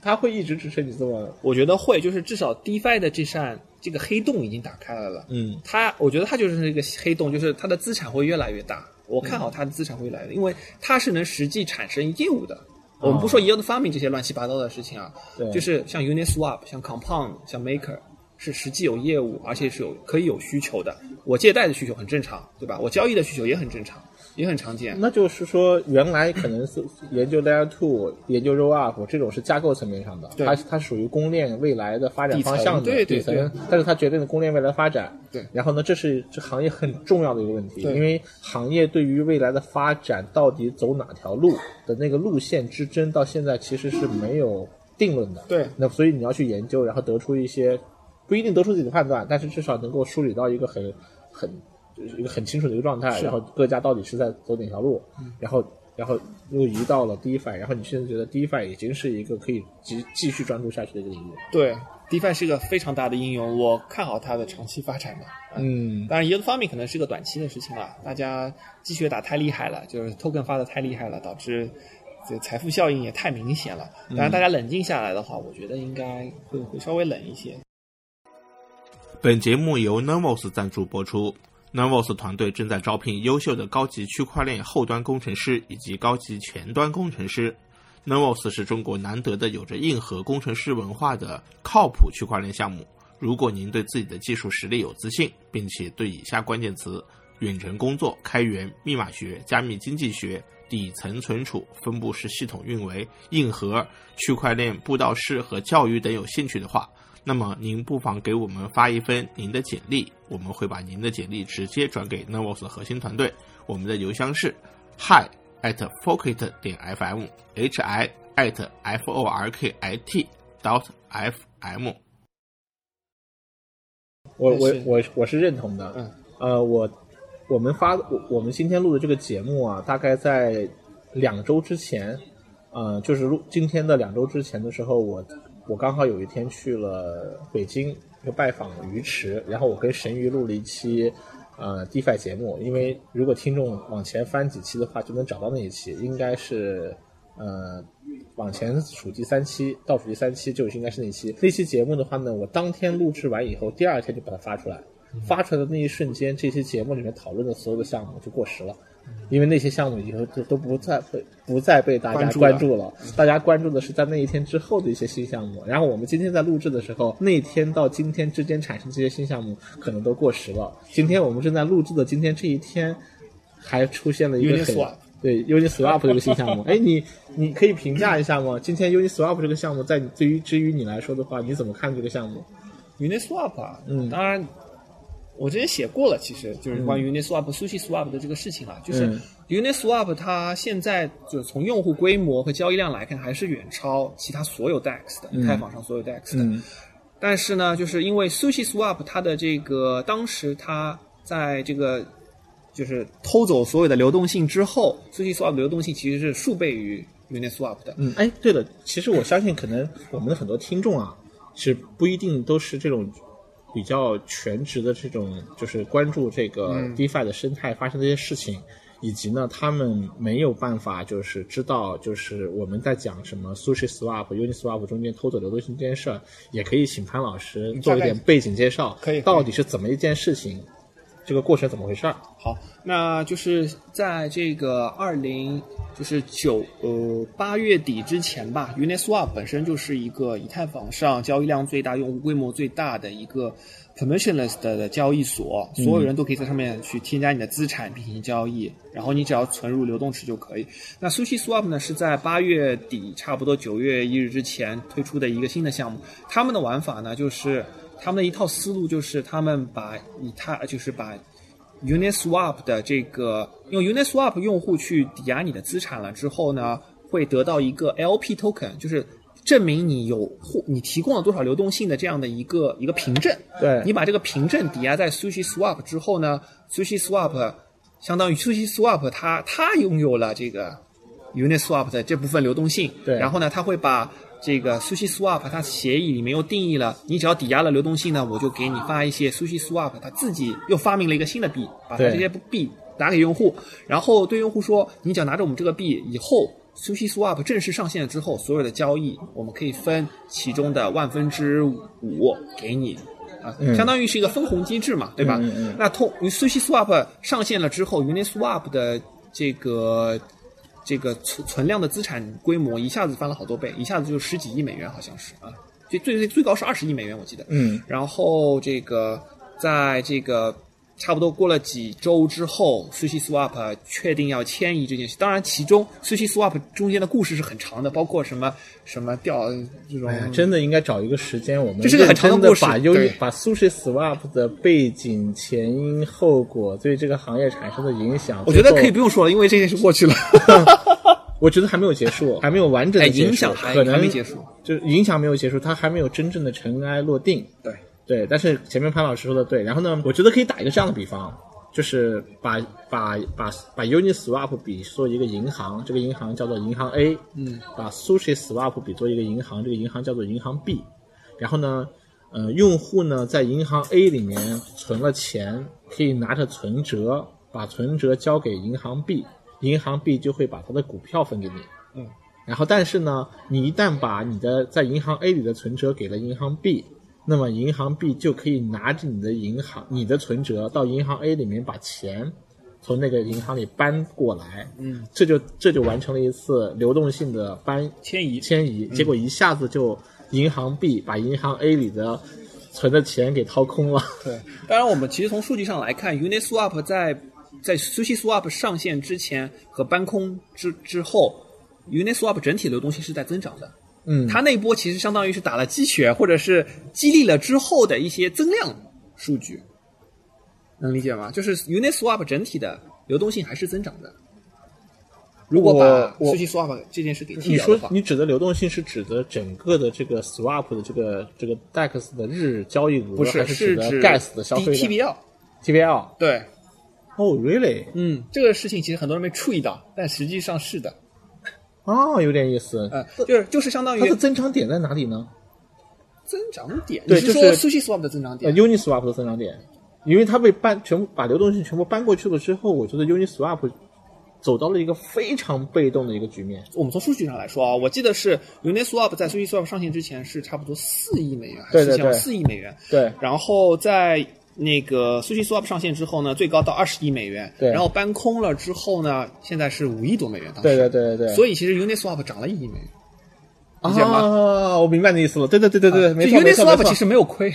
他会一直支持你这么我觉得会，就是至少 DeFi 的这扇这个黑洞已经打开来了。嗯它，我觉得它就是那个黑洞，就是它的资产会越来越大。我看好它的资产会越来越大，因为它是能实际产生业务的。我们不说 yield farming 这些乱七八糟的事情啊，对就是像 Uniswap、像 Compound、像 Maker 是实际有业务，而且是有可以有需求的。我借贷的需求很正常，对吧？我交易的需求也很正常，也很常见。那就是说，原来可能是研究 Layer Two、研究 Roll Up 这种是架构层面上的，对它它属于公链未来的发展方向的底层对对但是它决定了公链未来发展。对然后呢，这是这行业很重要的一个问题，因为行业对于未来的发展到底走哪条路的那个路线之争，到现在其实是没有定论的。对那所以你要去研究，然后得出一些不一定得出自己的判断，但是至少能够梳理到一个很很就是一个很清楚的一个状态，然后各家到底是在走哪条路，然后然后又移到了 DeFi，然后你现在觉得 DeFi 已经是一个可以继继续专注下去的一个领域。对，DeFi 是一个非常大的应用，我看好它的长期发展的。嗯，当然，yield farming 可能是个短期的事情了，大家积雪打太厉害了，就是 token 发的太厉害了，导致这财富效应也太明显了。当然，大家冷静下来的话，我觉得应该会会稍微冷一些。本节目由 Nervos 赞助播出。Nervos 团队正在招聘优秀的高级区块链后端工程师以及高级前端工程师。Nervos 是中国难得的有着硬核工程师文化的靠谱区块链项目。如果您对自己的技术实力有自信，并且对以下关键词“远程工作、开源、密码学、加密经济学、底层存储、分布式系统运维、硬核、区块链布道师和教育等有兴趣的话，那么您不妨给我们发一份您的简历，我们会把您的简历直接转给 Nervos 核心团队。我们的邮箱是 hi at forkit 点 fm，h i at f o r k i t dot f m。我我我我是认同的。嗯，呃，我我们发我我们今天录的这个节目啊，大概在两周之前，呃，就是录今天的两周之前的时候，我我刚好有一天去了北京，就拜访鱼池，然后我跟神鱼录了一期呃 DeFi 节目，因为如果听众往前翻几期的话，就能找到那一期，应该是呃往前数第三期，倒数第三期就应该是那期。那期节目的话呢，我当天录制完以后，第二天就把它发出来。发出来的那一瞬间，这期节目里面讨论的所有的项目就过时了，因为那些项目以后就都不再被不再被大家关注了。大家关注的是在那一天之后的一些新项目。然后我们今天在录制的时候，那天到今天之间产生这些新项目可能都过时了。今天我们正在录制的今天这一天，还出现了一个很对 Uniswap 这个新项目，哎，你你可以评价一下吗？今天 Uniswap 这个项目，在你对于至于你来说的话，你怎么看这个项目？Uniswap 啊，嗯当然，我之前写过了，其实就是关于 Uniswap、Sushi Swap 的这个事情啊。就是嗯 Uniswap 它现在就从用户规模和交易量来看，还是远超其他所有 DEX 的，以太坊上所有 DEX 的。嗯但是呢，就是因为 Sushi Swap 它的这个当时它在这个就是偷走所有的流动性之后，Sushi Swap 的流动性其实是数倍于 Uniswap 的。嗯，哎，对了，其实我相信，可能我们的很多听众啊，是不一定都是这种比较全职的这种，就是关注这个 DeFi 的生态发生这些事情，以及呢，他们没有办法就是知道，就是我们在讲什么 Sushi Swap、Uniswap 中间偷走流动性这件事儿，也可以请潘老师做一点背景介绍，可以。到底是怎么一件事情，这个过程怎么回事儿？好，那就是在这个二零就是九呃八月底之前吧，Uniswap 本身就是一个以太坊上交易量最大、用户规模最大的一个 permissionless 的交易所，所有人都可以在上面去添加你的资产进行交易，然后你只要存入流动池就可以。那 Sushi Swap 呢是在八月底，差不多九月一日之前推出的一个新的项目，他们的玩法呢就是他们的一套思路就是他们把以太就是把 Uniswap 的这个用 Uniswap 用户去抵押你的资产了之后呢，会得到一个 LP token，就是证明你有或你提供了多少流动性的这样的一个一个凭证。对你把这个凭证抵押在 Sushi Swap 之后呢，Sushi Swap 相当于 Sushi Swap 它它拥有了这个 Uniswap 的这部分流动性。对然后呢，它会把这个 Sushi Swap 它协议里面又定义了，你只要抵押了流动性呢，我就给你发一些 Sushi Swap，它自己又发明了一个新的币，把它这些币打给用户，然后对用户说，你只要拿着我们这个币以后。Sushi Swap 正式上线了之后，所有的交易我们可以分其中的万分之五给你，啊，嗯相当于是一个分红机制嘛，对吧？嗯嗯嗯那通 Sushi Swap 上线了之后，Uniswap 的这个这个存存量的资产规模一下子翻了好多倍，一下子就十几亿美元，好像是啊，最最最高是二十亿美元，我记得。嗯然后这个在这个差不多过了几周之后，Sushi Swap 确定要迁移这件事。当然，其中 Sushi Swap 中间的故事是很长的，包括什么什么掉这种。哎呀，真的应该找一个时间，我们这是个很长的故事把优把 Sushi Swap 的背景、前因后果对这个行业产生的影响，我觉得可以不用说了，因为这件事过去了。我觉得还没有结束，还没有完整哎的结束，影响还可能还没结束，就是影响没有结束，它还没有真正的尘埃落定。对，对，但是前面潘老师说的对，然后呢，我觉得可以打一个这样的比方，就是把把把把 Uniswap 比作一个银行，这个银行叫做银行 A，嗯，把 Sushi Swap 比作一个银行，这个银行叫做银行 B，然后呢，呃，用户呢在银行 A 里面存了钱，可以拿着存折把存折交给银行 B，银行 B 就会把他的股票分给你。嗯，然后但是呢，你一旦把你的在银行 A 里的存折给了银行 B，那么银行 B 就可以拿着你的银行你的存折到银行 A 里面把钱从那个银行里搬过来，嗯，这就这就完成了一次流动性的搬迁移。迁移，结果一下子就银行 B 把银行 A 里的存的钱给掏空了。对，当然我们其实从数据上来看，Uniswap 在在 Sushi Swap 上线之前和搬空之之后，Uniswap 整体流动性是在增长的。嗯，它那波其实相当于是打了鸡血，或者是激励了之后的一些增量数据，能理解吗？就是 Uniswap 整体的流动性还是增长的。如果把我我 Sushi Swap 这件事给剔你说掉，你指的流动性是指的整个的这个 swap 的这个这个 DEX 的日交易额，不是是指的 gas 的消费 TBL。TVL？对，哦，really？嗯，这个事情其实很多人没注意到，但实际上是的。哦，有点意思。呃，就是就是相当于它的增长点在哪里呢？增长点，对你是说就是 Sushi Swap 的增长呃点？，Uniswap 的增长点，因为它被搬全部把流动性全部搬过去了之后，我觉得 Uniswap 走到了一个非常被动的一个局面。我们从数据上来说啊，我记得是 Uniswap 在 SushiSwap 上线之前是差不多四亿美元，还是四亿美元。对然后在那个 SushiSwap 上线之后呢，最高到二十亿美元。对然后搬空了之后呢，现在是五亿多美元。当时对对对对对，所以其实 Uniswap 涨了一亿美元。理解吗啊，我明白你的意思了。对对对对对，没就错没错没 Uniswap 错其。实没有亏。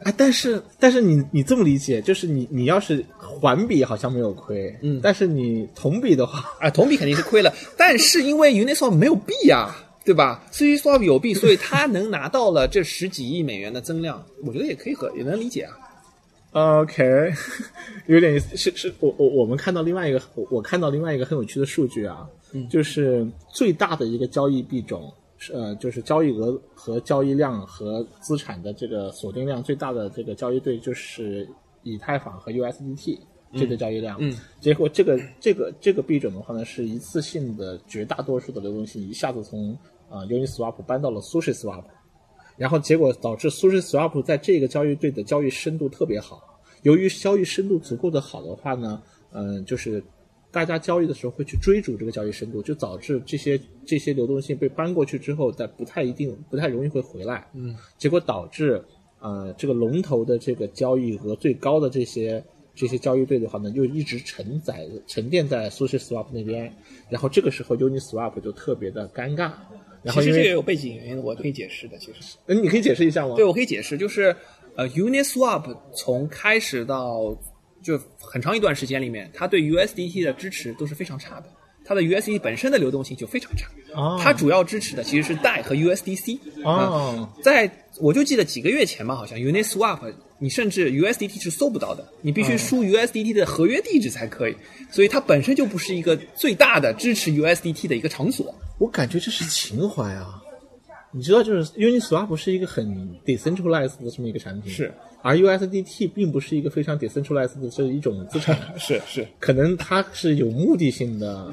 哎，但是但是你你这么理解，就是你你要是环比好像没有亏，嗯但是你同比的话，啊，同比肯定是亏了，但是因为 Uniswap 没有币呀、对吧？SushiSwap 有币，所以它能拿到了这十几亿美元的增量，我觉得也可以和也能理解啊。OK，有点意思。是是，我我我们看到另外一个，我我看到另外一个很有趣的数据啊，就是最大的一个交易币种，是呃，就是交易额和交易量和资产的这个锁定量最大的这个交易对，就是以太坊和 USDT 这个交易量。嗯，结果这个这个这个币种的话呢，是一次性的绝大多数的流动性一下子从啊、呃 Uniswap 搬到了 SushiSwap。然后结果导致 SushiSwap 在这个交易对的交易深度特别好。由于交易深度足够的好的话呢，嗯、就是大家交易的时候会去追逐这个交易深度，就导致这些这些流动性被搬过去之后，但不太一定不太容易会回来。嗯，结果导致呃这个龙头的这个交易额最高的这些这些交易对的话呢，就一直承载沉淀在 SushiSwap 那边，然后这个时候 Uniswap 就特别的尴尬。然后其实这个有背景原因，我可以解释的。其实，嗯你可以解释一下吗？对我可以解释，就是呃，Uniswap 从开始到就很长一段时间里面，它对 USDT 的支持都是非常差的。它的 USDT 本身的流动性就非常差，哦它主要支持的其实是代和 USDC 哦在我就记得几个月前吧，好像 Uniswap 你甚至 USDT 是搜不到的，你必须输 USDT 的合约地址才可以，所以它本身就不是一个最大的支持 USDT 的一个场所。我感觉这是情怀啊！你知道，就是 Uniswap 是一个很 decentralized 的这么一个产品，是，而 USDT 并不是一个非常 decentralized 的这一种资产，是是，可能它是有目的性的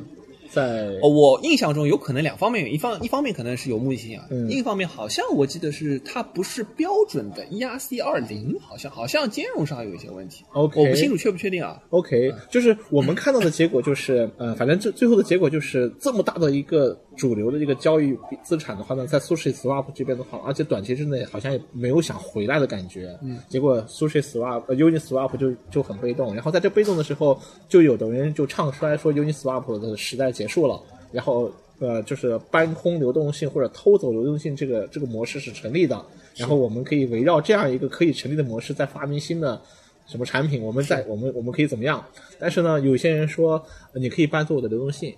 在哦，我印象中有可能两方面，一方一方面可能是有目的性啊，嗯。另一方面好像我记得是它不是标准的 ERC 二零，好像好像兼容上有一些问题。OK 我不清楚确不确定啊。OK，就是我们看到的结果就是，呃，反正这最后的结果就是这么大的一个主流的这个交易资产的话呢，在 SushiSwap 这边的话，而且短期之内好像也没有想回来的感觉。嗯，结果 SushiSwap、呃、Uniswap 就就很被动，然后在这被动的时候，就有的人就唱衰说 Uniswap 的时代结束了，然后。呃，就是搬空流动性或者偷走流动性这个这个模式是成立的，然后我们可以围绕这样一个可以成立的模式，再发明新的什么产品，我们在我们我们可以怎么样？但是呢，有些人说，呃你可以搬走我的流动性，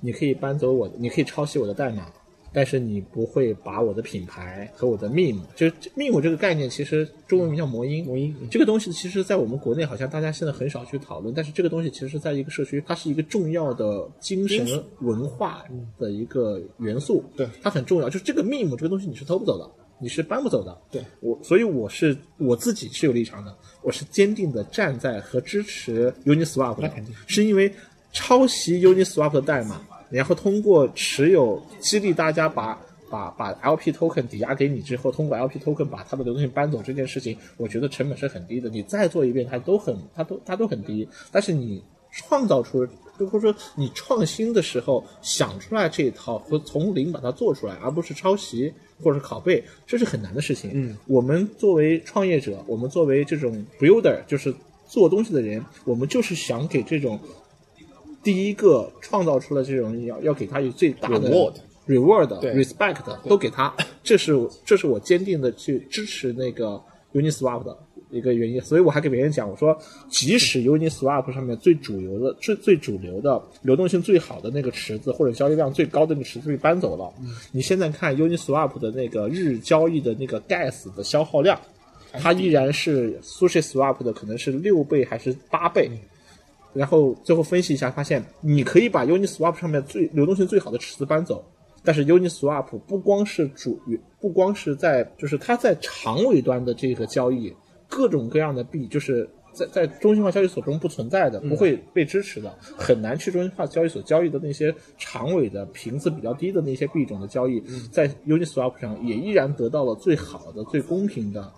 你可以搬走我的，你可以抄袭我的代码，但是你不会把我的品牌和我的 meme，就是 meme 这个概念，其实中文名叫魔音。魔音这个东西，其实在我们国内好像大家现在很少去讨论，但是这个东西其实在一个社区，它是一个重要的精神文化的一个元素。对它很重要。就是这个 meme 这个东西，你是偷不走的，你是搬不走的。对我，所以我是我自己是有立场的，我是坚定的站在和支持 Uniswap 的那肯定，是因为抄袭 Uniswap 的代码，然后通过持有激励大家把。把把 LP token 抵押给你之后，通过 LP token 把它的流动性搬走这件事情，我觉得成本是很低的。你再做一遍，它都很它都它都很低。但是你创造出，就或者说你创新的时候想出来这一套和从零把它做出来，而不是抄袭或者是拷贝，这是很难的事情。嗯，我们作为创业者，我们作为这种 builder，就是做东西的人，我们就是想给这种第一个创造出了这种要要给他以最大的 Reward reward、respect 都给他，这是这是我坚定的去支持那个 Uniswap 的一个原因，所以我还给别人讲，我说即使 Uniswap 上面最主流的、最最主流的、流动性最好的那个池子或者交易量最高的那个池子被搬走了，你现在看 Uniswap 的那个日交易的那个 gas 的消耗量，它依然是 SushiSwap 的可能是六倍还是八倍。然后最后分析一下，发现你可以把 Uniswap 上面最流动性最好的池子搬走，但是 Uniswap 不光是主，不光是在，就是它在长尾端的这个交易，各种各样的币，就是在在中心化交易所中不存在的，不会被支持的，很难去中心化交易所交易的那些长尾的频次比较低的那些币种的交易，在 Uniswap 上也依然得到了最好的、最公平的。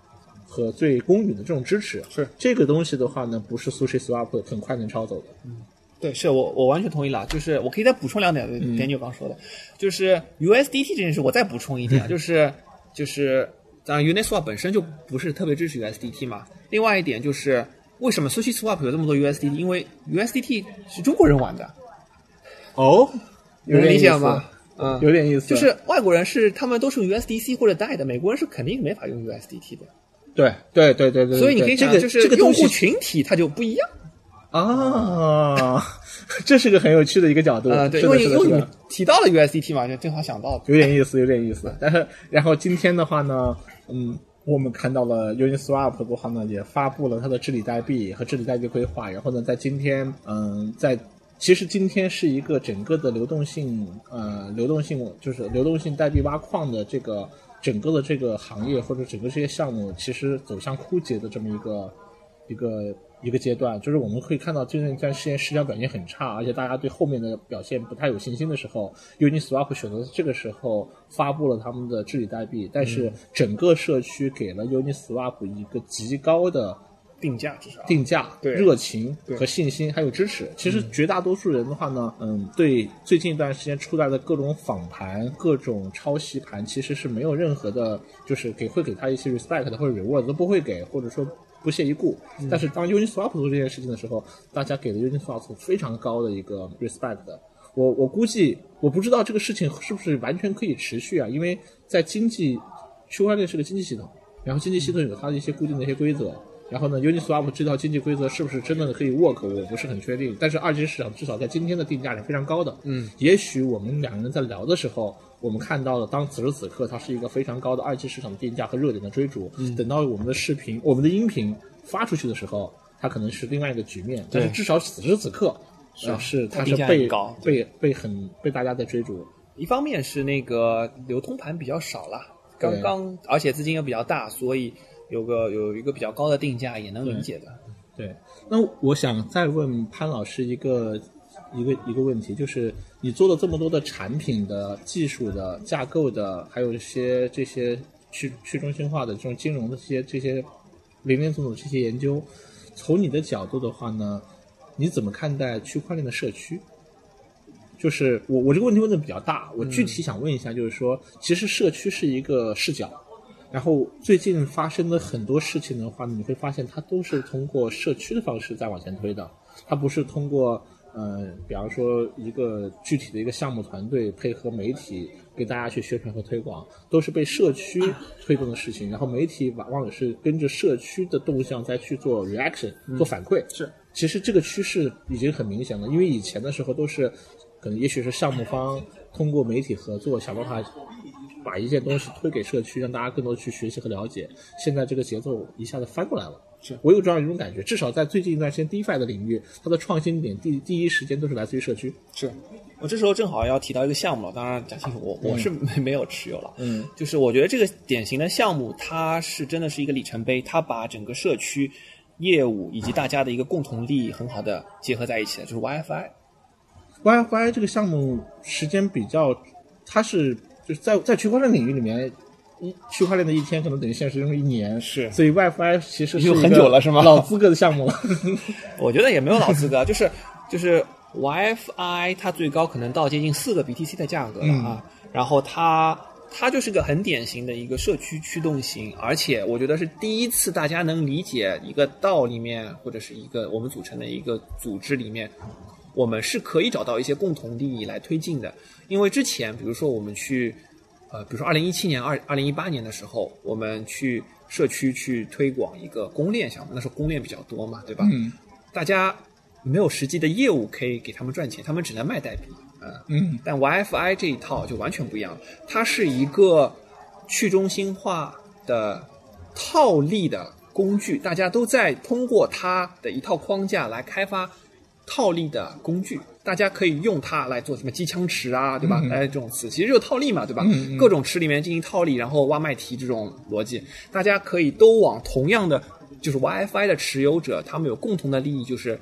和最公允的这种支持，是这个东西的话呢，不是 SushiSwap 很快能抄走的。嗯对，是我我完全同意了。就是我可以再补充两点，嗯点你刚刚说的，就是 USDT 这件事，我再补充一点啊，就是就是当然 Uniswap 本身就不是特别支持 USDT 嘛。另外一点就是为什么 Sushi Swap 有这么多 USDT？因为 USDT 是中国人玩的，哦，有人理解吗？嗯，有点意思，就是外国人是他们都是用 USDC 或者 DAI 的，美国人是肯定没法用 USDT 的。对对对对对，所以你可以这个就是这个用户群体它就不一样。啊，这是个很有趣的一个角度啊，对，是因为因为你提到了 USDT 嘛，就正好想到。有点意思，有点意思。但是，然后今天的话呢，嗯，我们看到了 Uniswap 的话呢，也发布了它的治理代币和治理代币规划。然后呢，在今天，嗯，在其实今天是一个整个的流动性，呃，流动性就是流动性代币挖矿的这个整个的这个行业或者整个这些项目，其实走向枯竭的这么一个一个一个阶段，就是我们可以看到最近一段时间市场表现很差，而且大家对后面的表现不太有信心的时候，Uniswap 选择这个时候发布了他们的治理代币，但是整个社区给了 Uniswap 一个极高的定价至少定价、对热情对和信心，还有支持。其实绝大多数人的话呢，嗯，对最近一段时间出来的各种仿盘、各种抄袭盘，其实是没有任何的，就是给会给他一些 respect 的或者 reward 都不会给，或者说不屑一顾。但是当 Uniswap 做这件事情的时候，大家给了 Uniswap 非常高的一个 respect 的。我我估计，我不知道这个事情是不是完全可以持续啊？因为在经济，区块链是个经济系统，然后经济系统有它的一些固定的一些规则。然后呢，Uniswap 这套经济规则是不是真的可以 work，我不是很确定。但是二级市场至少在今天的定价是非常高的。嗯，也许我们两个人在聊的时候，我们看到了当此时此刻它是一个非常高的二级市场的定价和热点的追逐。嗯等到我们的视频、我们的音频发出去的时候，它可能是另外一个局面。但是至少此时此刻，是呃是它是被很被被很被大家在追逐。一方面是那个流通盘比较少了，刚刚而且资金又比较大，所以有个有一个比较高的定价也能理解的。对，那我想再问潘老师一个一个一个问题，就是你做了这么多的产品的、技术的、架构的，还有一些这些去去中心化的这种金融的这些这些零零总总这些研究，从你的角度的话呢，你怎么看待区块链的社区？就是我我这个问题问的比较大，我具体想问一下，就是说，其实社区是一个视角，然后最近发生的很多事情的话，你会发现它都是通过社区的方式在往前推的，它不是通过呃，比方说一个具体的一个项目团队配合媒体给大家去宣传和推广，都是被社区推动的事情，然后媒体往往是跟着社区的动向再去做 reaction 做反馈。是，其实这个趋势已经很明显了，因为以前的时候都是可能也许是项目方通过媒体合作想办法把一件东西推给社区，让大家更多去学习和了解。现在这个节奏一下子翻过来了，是我有这样一种感觉。至少在最近一段时间，DeFi 的领域，它的创新点第第一时间都是来自于社区。是我这时候正好要提到一个项目了，当然讲清楚，我我是没没有持有了。嗯，就是我觉得这个典型的项目，它是真的是一个里程碑，它把整个社区业务以及大家的一个共同利益很好的结合在一起了，就是 WiFi。WiFi 这个项目时间比较，它是就是在在区块链领域里面，一区块链的一天可能等于现实中一年，是所以 WiFi 其实是很久了是吗老资格的项目了。我觉得也没有老资格，就是就是 WiFi 它最高可能到接近四个 BTC 的价格了啊，然后它它就是个很典型的一个社区驱动型，而且我觉得是第一次大家能理解一个道里面或者是一个我们组成的一个组织里面，我们是可以找到一些共同利益来推进的，因为之前比如说我们去。呃，比如说二零一七年、二二零一八年的时候，我们去社区去推广一个公链项目，那时候公链比较多嘛，对吧？嗯大家没有实际的业务可以给他们赚钱，他们只能卖代币啊。嗯但 WiFi 这一套就完全不一样，它是一个去中心化的套利的工具，大家都在通过它的一套框架来开发套利的工具，大家可以用它来做什么机枪池啊，对吧？嗯哎，这种词其实就是套利嘛，对吧？各种池里面进行套利，然后挖麦提这种逻辑，大家可以都往同样的，就是 WiFi 的持有者，他们有共同的利益，就是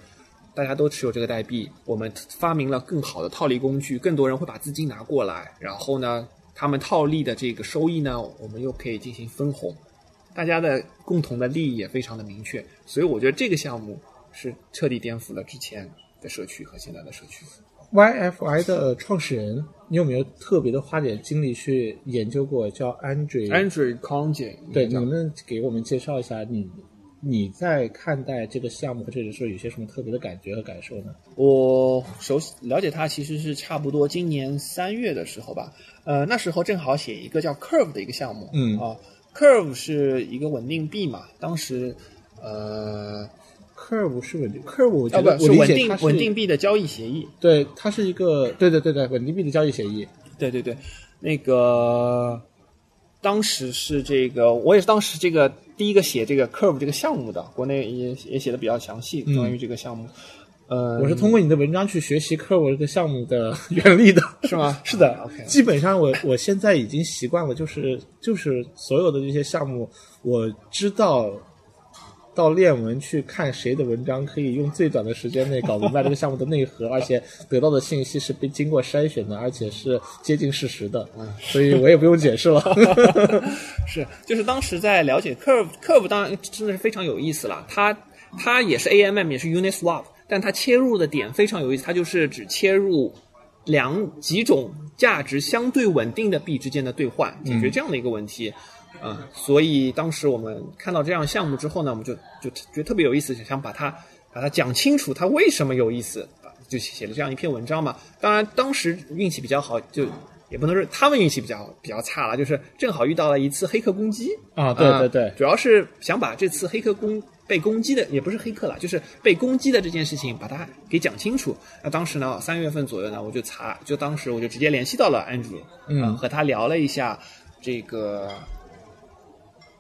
大家都持有这个代币，我们发明了更好的套利工具，更多人会把资金拿过来，然后呢，他们套利的这个收益呢，我们又可以进行分红，大家的共同的利益也非常的明确，所以我觉得这个项目是彻底颠覆了之前的社区和现在的社区。YFI 的创始人，你有没有特别的花点精力去研究过？叫 Andre Andrew Conje，对，能不能给我们介绍一下你你在看待这个项目或者说有些什么特别的感觉和感受呢？我熟悉了解他其实是差不多今年三月的时候吧，呃，那时候正好写一个叫 Curve 的一个项目，嗯啊，Curve 是一个稳定币嘛，当时呃，Curve 是稳定，Curve 我觉啊得我不是稳定理解它是稳定币的交易协议，对，它是一个对对对对稳定币的交易协议。对对对，那个当时是这个，我也是当时这个第一个写这个 Curve 这个项目的，国内也也写的比较详细嗯关于这个项目。呃，我是通过你的文章去学习 Curve 这个项目的 原理的。是吗？是的 基本上我我现在已经习惯了，就是就是所有的这些项目，我知道到练文去看谁的文章，可以用最短的时间内搞明白这个项目的内核，而且得到的信息是被经过筛选的，而且是接近事实的，所以我也不用解释了。是，就是当时在了解 Curve Curve，当然真的是非常有意思了。它它也是 AMM，也是 Uniswap，但它切入的点非常有意思，它就是只切入两几种价值相对稳定的币之间的兑换，解决这样的一个问题。啊、所以当时我们看到这样项目之后呢，我们就就觉得特别有意思，想把它把它讲清楚，它为什么有意思，就写了这样一篇文章嘛。当然，当时运气比较好，就也不能说他们运气比较比较差了，就是正好遇到了一次黑客攻击啊对对对主要是想把这次黑客攻被攻击的，也不是黑客了，就是被攻击的这件事情把它给讲清楚。那当时呢，三月份左右呢，我就查，就当时我就直接联系到了 Andrew，嗯呃和他聊了一下这个。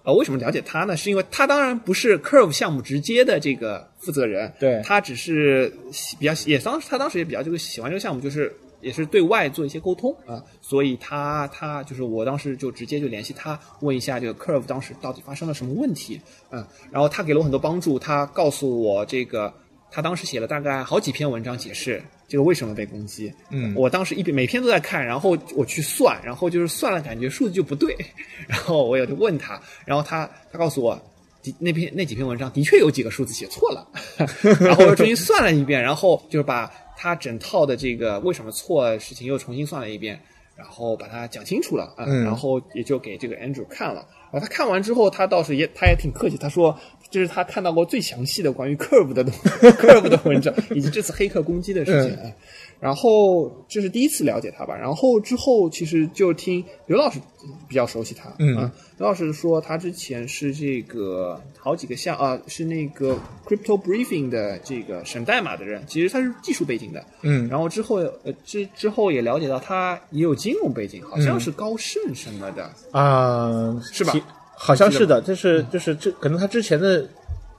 呃，为什么了解他呢？是因为他当然不是 Curve 项目直接的这个负责人，对他只是喜比较也当时他当时也比较这个喜欢这个项目，就是也是对外做一些沟通啊，所以他他就是我当时就直接就联系他，问一下这个 Curve 当时到底发生了什么问题，嗯，然后他给了我很多帮助，他告诉我这个他当时写了大概好几篇文章解释这个为什么被攻击，嗯我当时一篇每篇都在看，然后我去算，然后就是算了感觉数字就不对，然后我也就问他，然后他他告诉我。的那篇那几篇文章的确有几个数字写错了，然后我又重新算了一遍，然后就是把他整套的这个为什么错的事情又重新算了一遍，然后把它讲清楚了啊、嗯然后也就给这个 Andrew 看了。然后他看完之后，他倒是也他也挺客气，他说这是他看到过最详细的关于 Curve 的东 Curve 的文章，以及这次黑客攻击的事情。哎然后这是第一次了解他吧，然后之后其实就听刘老师比较熟悉他，嗯。啊，刘老师说他之前是这个好几个项啊，是那个 Crypto Briefing 的这个审代码的人，其实他是技术背景的，嗯。然后之后呃之之后也了解到他也有金融背景，好嗯像是高盛什么的，啊、是吧其好像是的，就是就是这可能他之前的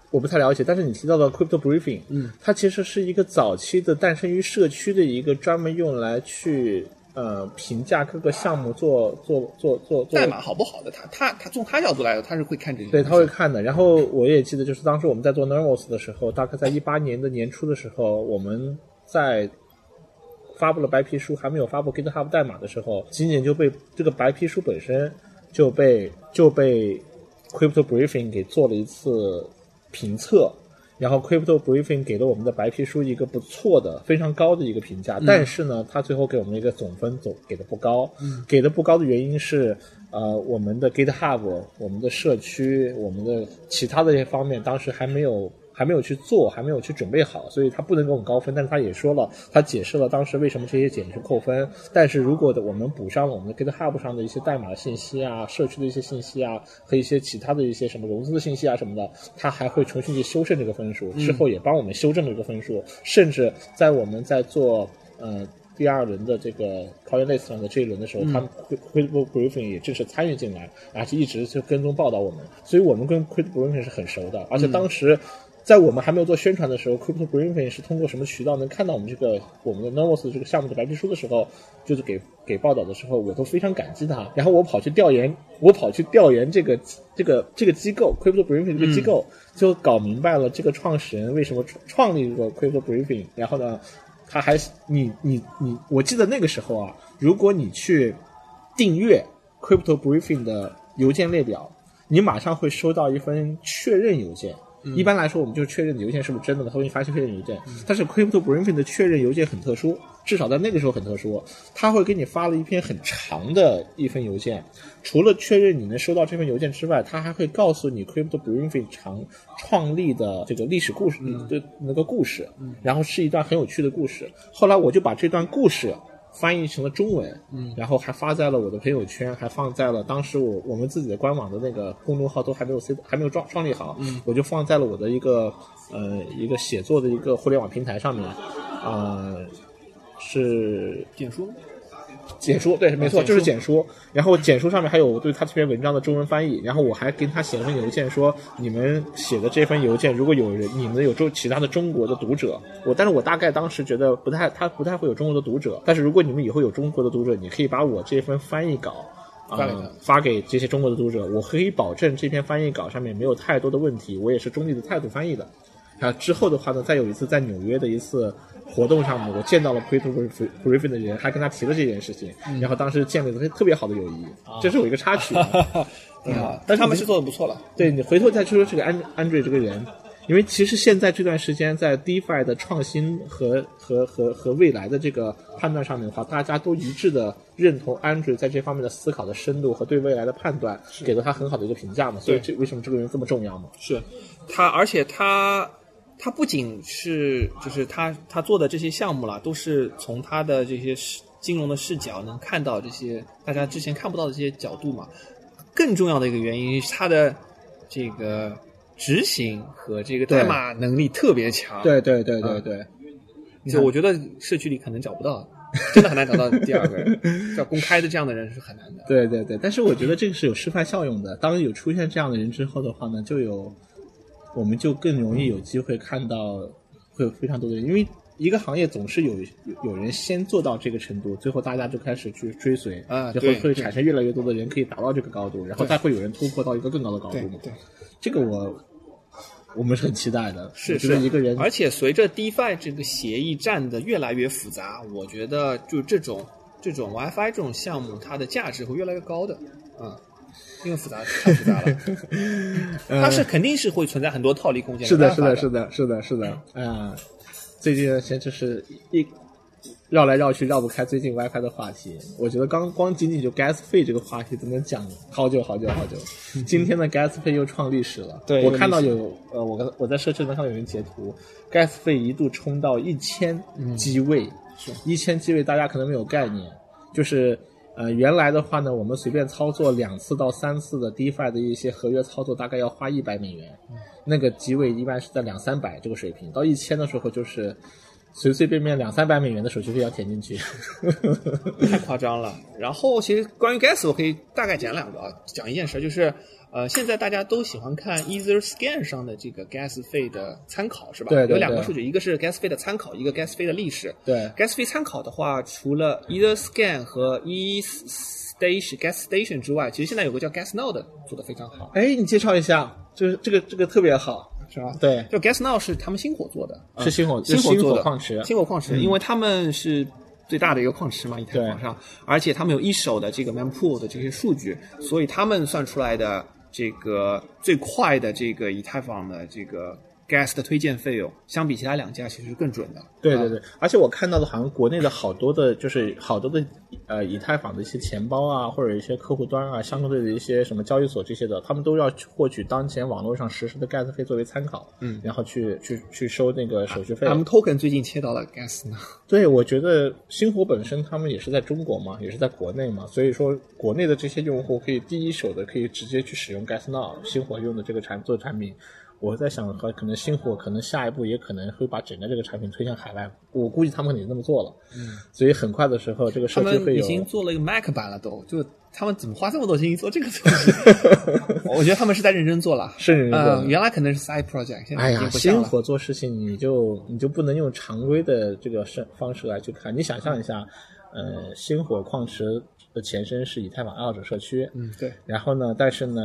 我不太了解，但是你提到的 Crypto Briefing，嗯，它其实是一个早期的诞生于社区的一个专门用来去呃评价各个项目做做做做做代码好不好的，他他他从他角度来说，他是会看这些，对，他会看的。然后我也记得，就是当时我们在做 Nervos 的时候，大概在一八年的年初的时候，我们在发布了白皮书，还没有发布 GitHub 代码的时候，仅仅就被这个白皮书本身就被就被 Crypto Briefing 给做了一次评测。然后 Crypto Briefing 给了我们的白皮书一个不错的、非常高的一个评价，但是呢，他最后给我们一个总分总给的不高，给的不高的原因是，呃，我们的 GitHub、我们的社区、我们的其他的一些方面，当时还没有还没有去做，还没有去准备好，所以他不能给我们高分。但是他也说了，他解释了当时为什么这些减去扣分。但是如果的我们补上了我们的 GitHub 上的一些代码信息啊、社区的一些信息啊和一些其他的一些什么融资的信息啊什么的，他还会重新去修正这个分数。之后也帮我们修正了这个分数，甚至在我们在做呃。第二轮的这个 CoinList 上的这一轮的时候，他们 Critical Briefing 也正式参与进来，而且一直就跟踪报道我们，所以我们跟 Critical Briefing 是很熟的。而且当时在我们还没有做宣传的时候，Critical Briefing 是通过什么渠道能看到我们这个我们的 Novos 这个项目的白皮书的时候，就是给给报道的时候，我都非常感激他。然后我跑去调研，我跑去调研这个这个这个机构 Crypto Briefing 这个机构，就搞明白了这个创始人为什么创创立这个 Crypto Briefing，然后呢。他还你你你，我记得那个时候啊，如果你去订阅 Crypto Briefing 的邮件列表，你马上会收到一封确认邮件，一般来说，我们就确认邮件是不是真的，他会给你发确认邮件。但是 Crypto Briefing 的确认邮件很特殊，至少在那个时候很特殊，他会给你发了一篇很长的一封邮件，除了确认你能收到这份邮件之外，他还会告诉你 Crypto Briefing 长创立的这个历史故事的那个故事，然后是一段很有趣的故事。后来我就把这段故事。翻译成了中文，嗯，然后还发在了我的朋友圈，还放在了当时我我们自己的官网的那个公众号都还没有 C 还没有创创立好，嗯，我就放在了我的一个呃一个写作的一个互联网平台上面，呃，是点书。简书对，没错，就是简书。然后简书上面还有我对他这篇文章的中文翻译。然后我还跟他写了封邮件，说你们写的这份邮件，如果有人你们有中其他的中国的读者，我但是我大概当时觉得不太，他不太会有中国的读者。但是如果你们以后有中国的读者，你可以把我这份翻译稿啊发给这些中国的读者，我可以保证这篇翻译稿上面没有太多的问题，我也是中立的态度翻译的。啊，之后的话呢，再有一次在纽约的一次活动上面，我见到了 Crypto Briefing 的人，还跟他提了这件事情，然后当时建立了特别好的友谊，这是我一个插曲。啊，但是他们是做的不错了。对你回头再说说这个安安 Andre 这个人，因为其实现在这段时间在 DeFi 的创新和和和和未来的这个判断上面的话，大家都一致的认同 Andre 在这方面的思考的深度和对未来的判断，给了他很好的一个评价嘛。所以这为什么这个人这么重要嘛？是他，而且他。他不仅是就是他他做的这些项目啦，都是从他的这些视金融的视角能看到这些大家之前看不到的这些角度嘛。更重要的一个原因是他的这个执行和这个代码能力特别强。对对对对对，就我觉得社区里可能找不到，真的很难找到第二个叫 公开的这样的人是很难的。对对对，但是我觉得这个是有示范效用的。当有出现这样的人之后的话呢，就有。我们就更容易有机会看到，会有非常多的人，因为一个行业总是有有人先做到这个程度，最后大家就开始去追随，啊，就会会产生越来越多的人可以达到这个高度，然后再会有人突破到一个更高的高度对，这个我我们是很期待的。是是一个人，而且随着 DeFi 这个协议站的越来越复杂，我觉得就这种这种 WiFi 这种项目，它的价值会越来越高的，啊。因为复杂太复杂了，它是肯定是会存在很多套利空间。是的，是的，是的，是的，是的。啊，最近先就是一绕来绕去绕不开最近 WiFi 的话题。我觉得刚光仅仅就 Gas 费这个话题都能讲好久好久好久。今天的 Gas 费又创历史了。对，我看到有呃，我刚我在社区能看到有人截图，Gas 费一度冲到一千机位，一千机位，大家可能没有概念，就是。呃，原来的话呢，我们随便操作两次到三次的 DeFi 的一些合约操作，大概要花一百美元，那个机位一般是在两三百这个水平，到一千的时候就是随随便便两三百美元的手续费要填进去，太夸张了。然后其实关于 Gas，我可以大概讲两个啊，讲一件事就是。呃，现在大家都喜欢看 EtherScan 上的这个 Gas 费的参考，是吧？对对。有两个数据，一个是 Gas 费的参考，一个 Gas 费的历史。对。Gas 费参考的话，除了 EtherScan 和 eStation Gas Station 之外，其实现在有个叫 Gas Now 的做的非常好。哎，你介绍一下，就是这个这个特别好，是吧？对。就 Gas Now 是他们星火做的，是星火星火做的矿池，星火矿池，因为他们是最大的一个矿池嘛，以太坊上，而且他们有一手的这个 Mempool 的这些数据，所以他们算出来的。这个最快的这个以太坊的这个 gas 的推荐费用，相比其他两家其实是更准的。对对对，而且我看到的好像国内的好多的，就是好多的呃以太坊的一些钱包啊，或者一些客户端啊，相对的一些什么交易所这些的，他们都要获取当前网络上实时的 gas 费作为参考，嗯，然后去去去收那个手续费。他们 token 最近切到了 gas 呢？对，我觉得星火本身他们也是在中国嘛，也是在国内嘛，所以说国内的这些用户可以第一手的可以直接去使用 gas now 星火用的这个产做产品。我在想，和可能星火可能下一步也可能会把整个这个产品推向海外。我估计他们肯定这么做了。嗯，所以很快的时候，这个社区会有。已经做了一个 Mac 版了，都就他们怎么花这么多精力做这个东西？我觉得他们是在认真做了。是认真做。原来可能是 side project，现在哎呀，星火做事情你就你就不能用常规的这个方方式来去看。你想象一下，呃，星火矿池。的前身是以太坊爱好者社区，嗯，对。然后呢，但是呢，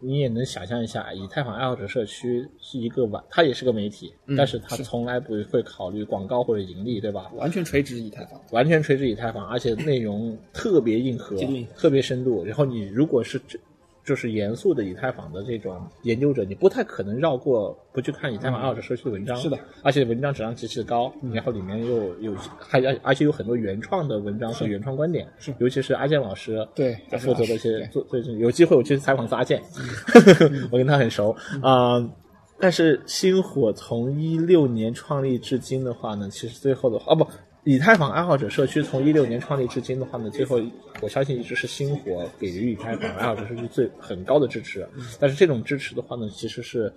你也能想象一下，以太坊爱好者社区是一个完，它也是个媒体，但是它从来不会考虑广告或者盈利，对吧？完全垂直以太坊，完全垂直以太坊，而且内容特别硬核，特别深度。然后你如果是就是严肃的以太坊的这种研究者，你不太可能绕过不去看以太坊爱好者社区的文章。是的，而且文章质量极其高，然后里面又有还而而且有很多原创的文章和原创观点，是。尤其是阿健老师对。负责的一些对做做有机会我去采访阿健，我跟他很熟啊、但是星火从一六年创立至今的话呢，其实最后的话，哦不，以太坊爱好者社区从一六年创立至今的话呢，最后我相信一直是星火给予以太坊爱好者社区最很高的支持。但是这种支持的话呢，其实是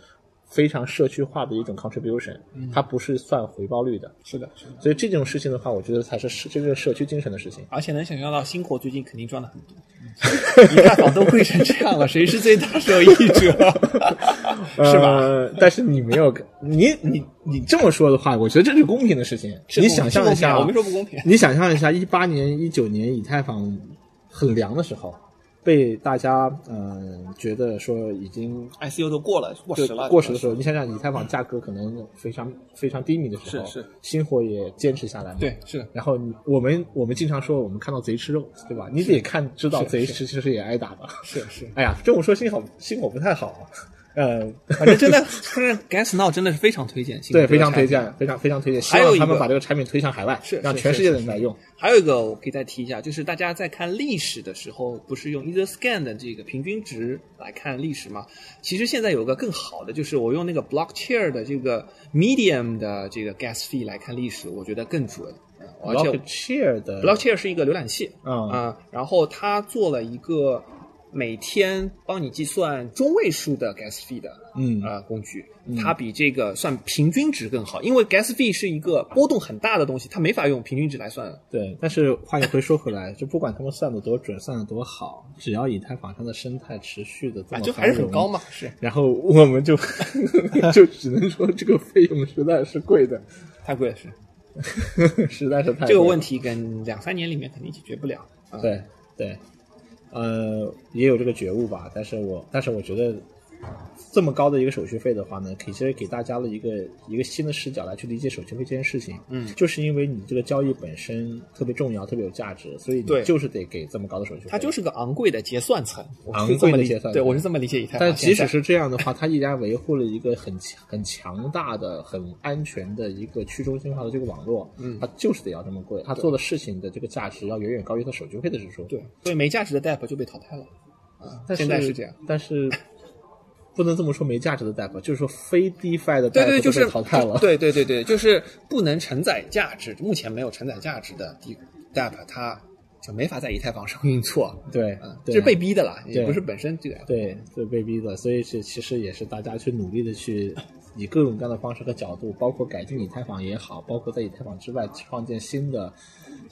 非常社区化的一种 contribution，它不是算回报率的。是的，是的。所以这种事情的话，我觉得才是社真正社区精神的事情。而且能想象到，星火最近肯定赚了很多，以太坊都贵成这样了，谁是最大受益者？是吧？呃但是你没有，你你你这么说的话，我觉得这是公平的事情。你想象一下，我没说不公平你想象一下，一八年、一九年以太坊很凉的时候，被大家嗯、呃觉得说已经 ICU 都过了，过时了，过时的时候，你想想以太坊价格可能非常非常低迷的时候，是是星火也坚持下来了。对，是的，然后我们我们经常说我们看到贼吃肉，对吧？你得看知道贼吃其实也挨打的。是是。哎呀，这么说星好星火不太好。呃，反正真的，Gas Now 真的是非常推荐，对，非常推荐，非常非常推荐。希还有一个望他们把这个产品推向海外，是让全世界的人来用。还有一个我可以再提一下，就是大家在看历史的时候，不是用 EtherScan 的这个平均值来看历史吗？其实现在有个更好的，就是我用那个 Blockchair 的这个 Medium 的这个 Gas Fee 来看历史，我觉得更准。呃而且 Blockchain 的 Blockchain 是一个浏览器嗯啊、然后它做了一个每天帮你计算中位数的 gas fee 的嗯呃工具，它比这个算平均值更好，因为 gas fee 是一个波动很大的东西，它没法用平均值来算。对，但是话又回说回来，就不管他们算的多准，算的多好，只要以太坊上的生态持续的这啊，么就还是很高嘛，是然后我们就 就只能说这个费用实在是贵的，太贵了，是 实在是太这个问题。题跟两三年里面肯定解决不了。啊，对对，呃，也有这个觉悟吧。但是我但是我觉得这么高的一个手续费的话呢，其实给大家了一个一个新的视角来去理解手续费这件事情。嗯就是因为你这个交易本身特别重要，特别有价值，所以你对就是得给这么高的手续费。它就是个昂贵的结算层，昂贵的结算层对我是这么理解以太坊。但即使 是这样的话，它依然维护了一个很、很强大的、很安全的一个去中心化的这个网络。嗯它就是得要这么贵，它做的事情的这个价值要远远高于它手续费的支出。对，所以没价值的 DApp 就被淘汰了。啊，但现在是这样。但是不能这么说没价值的 DApp，就是说非 DeFi 的 DApp 对对，就都被是淘汰了。对对对对，就是不能承载价值，目前没有承载价值的 DApp，它就没法在以太坊上运作。对嗯，这是被逼的啦，也不是本身这个。对，这被逼的，所以是其实也是大家去努力的去以各种各样的方式和角度，包括改进以太坊也好，包括在以太坊之外创建新的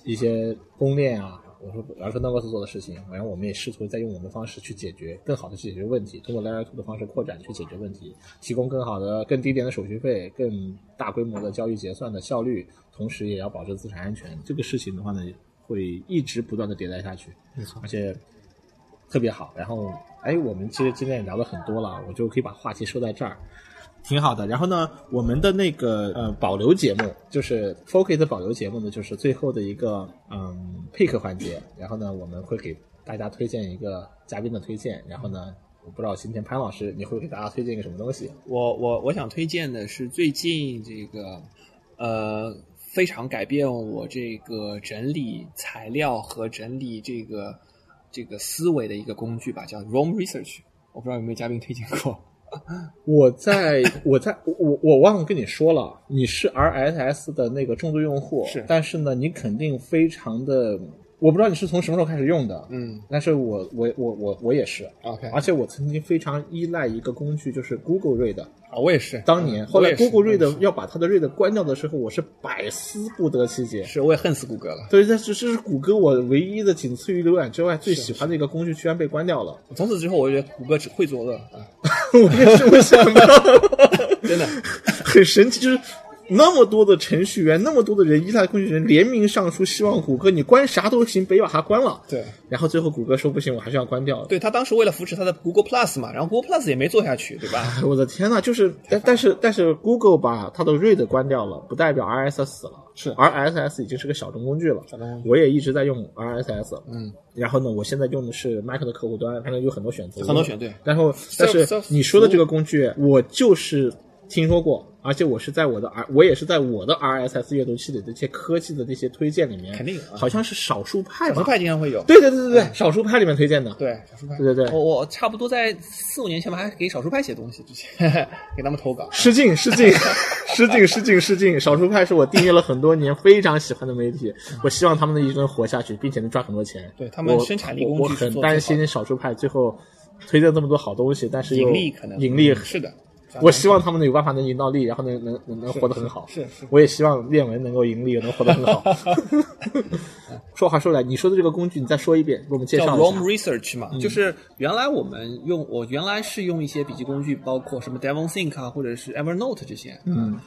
一些公链啊。我说，比方说 Novos 做的事情，然后我们也试图在用我们的方式去解决，更好的去解决问题，通过 Layer Two 的方式扩展去解决问题，提供更好的、更低廉的手续费、更大规模的交易结算的效率，同时也要保证资产安全。这个事情的话呢，会一直不断的迭代下去。没错而且特别好。然后，哎，我们其实今天也聊了很多了，我就可以把话题说在这儿，挺好的。然后呢，我们的那个呃保留节目，就是 Focus 保留节目呢，就是最后的一个嗯 pick 环节。然后呢，我们会给大家推荐一个嘉宾的推荐。然后呢，我不知道今天潘老师你会给大家推荐一个什么东西？我我我想推荐的是最近这个呃非常改变我这个整理材料和整理这个这个思维的一个工具吧，叫 Roam Research。我不知道有没有嘉宾推荐过。我在 我在我我忘了跟你说了，你是 RSS 的那个重度用户，是。但是呢，你肯定非常的，我不知道你是从什么时候开始用的，嗯但是我我我我我也是，，OK，而且我曾经非常依赖一个工具，就是 Google Read。啊，我也是。当年，嗯后来 Google Read 是要把它的 Read 关掉的时候，我是百思不得其解。是，我也恨死谷歌了。对，这这这是谷歌我唯一的仅次于浏览之外最喜欢的一个工具，居然被关掉了。从此之后，我觉得谷歌只会作恶啊，我也是，我想不到，真的。很神奇，就是那么多的程序员，那么多的人依赖工具人联名上书，希望谷歌你关啥都行，别把它关了。对，然后最后谷歌说不行，我还是要关掉。对他当时为了扶持他的 Google Plus 嘛，然后 Google Plus 也没做下去，对吧？哎 我的天呐，就是但但是但是 Google 把它的 Read 关掉了，不代表 RSS 死了。是而 RSS 已经是个小众工具了。小众工具我也一直在用 RSS。嗯，然后呢，我现在用的是 Mac 的客户端，反正有很多选择，很多选对。然后，但是你说的这个工具，我就是听说过，而且我是在我的 R，我也是在我的 RSS 阅读器里的这些科技的那些推荐里面，肯定有啊好像是少数派吧？少数派经常会有。对对对对对，少数派里面推荐的。对，少数派。对对对我我差不多在四五年前吧，还给少数派写东西，之前 给他们投稿。失敬失敬 失敬失敬失敬！少数派是我订阅了很多年，非常喜欢的媒体。我希望他们能一直能活下去，并且能赚很多钱。对他们生产力工具我我很担心少数派最后推荐这么多好东西，但是盈利可能盈利是的。我希望他们能有办法能赢到利，然后能能能能活得很好。是是我也希望练文能够盈利，能活得很好。说话说来，你说的这个工具，你再说一遍，给我们介叫绍一下。Research 嘛，就是原来我们用我原来是用一些笔记工具，包括什么 DevonThink 啊，或者是 Evernote 这些，嗯，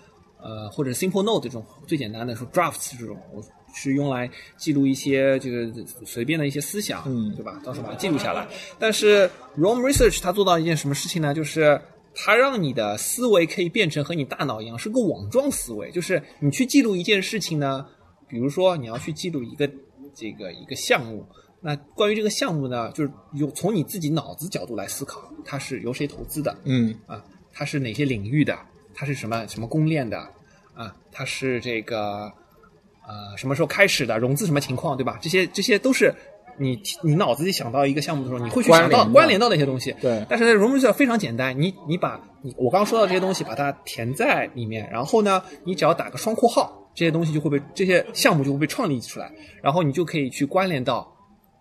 呃，或者 Simple Note 这种最简单的，说 Drafts 这种，我是用来记录一些这个随便的一些思想，嗯对吧？到时候把它记录下来。但是 ROM Research 它做到一件什么事情呢？就是它让你的思维可以变成和你大脑一样，是个网状思维，就是你去记录一件事情呢，比如说你要去记录一个这个一个项目。那关于这个项目呢，就是有从你自己脑子角度来思考，它是由谁投资的，嗯啊，它是哪些领域的，它是什么什么公链的啊，它是这个呃什么时候开始的，融资什么情况，对吧？这些这些都是你你脑子里想到一个项目的时候，你会去想到关联到那些东西。对但是呢，融入非常简单，你你把你我刚刚说到这些东西，把它填在里面，然后呢，你只要打个双括号，这些东西就会被这些项目就会被创立出来，然后你就可以去关联到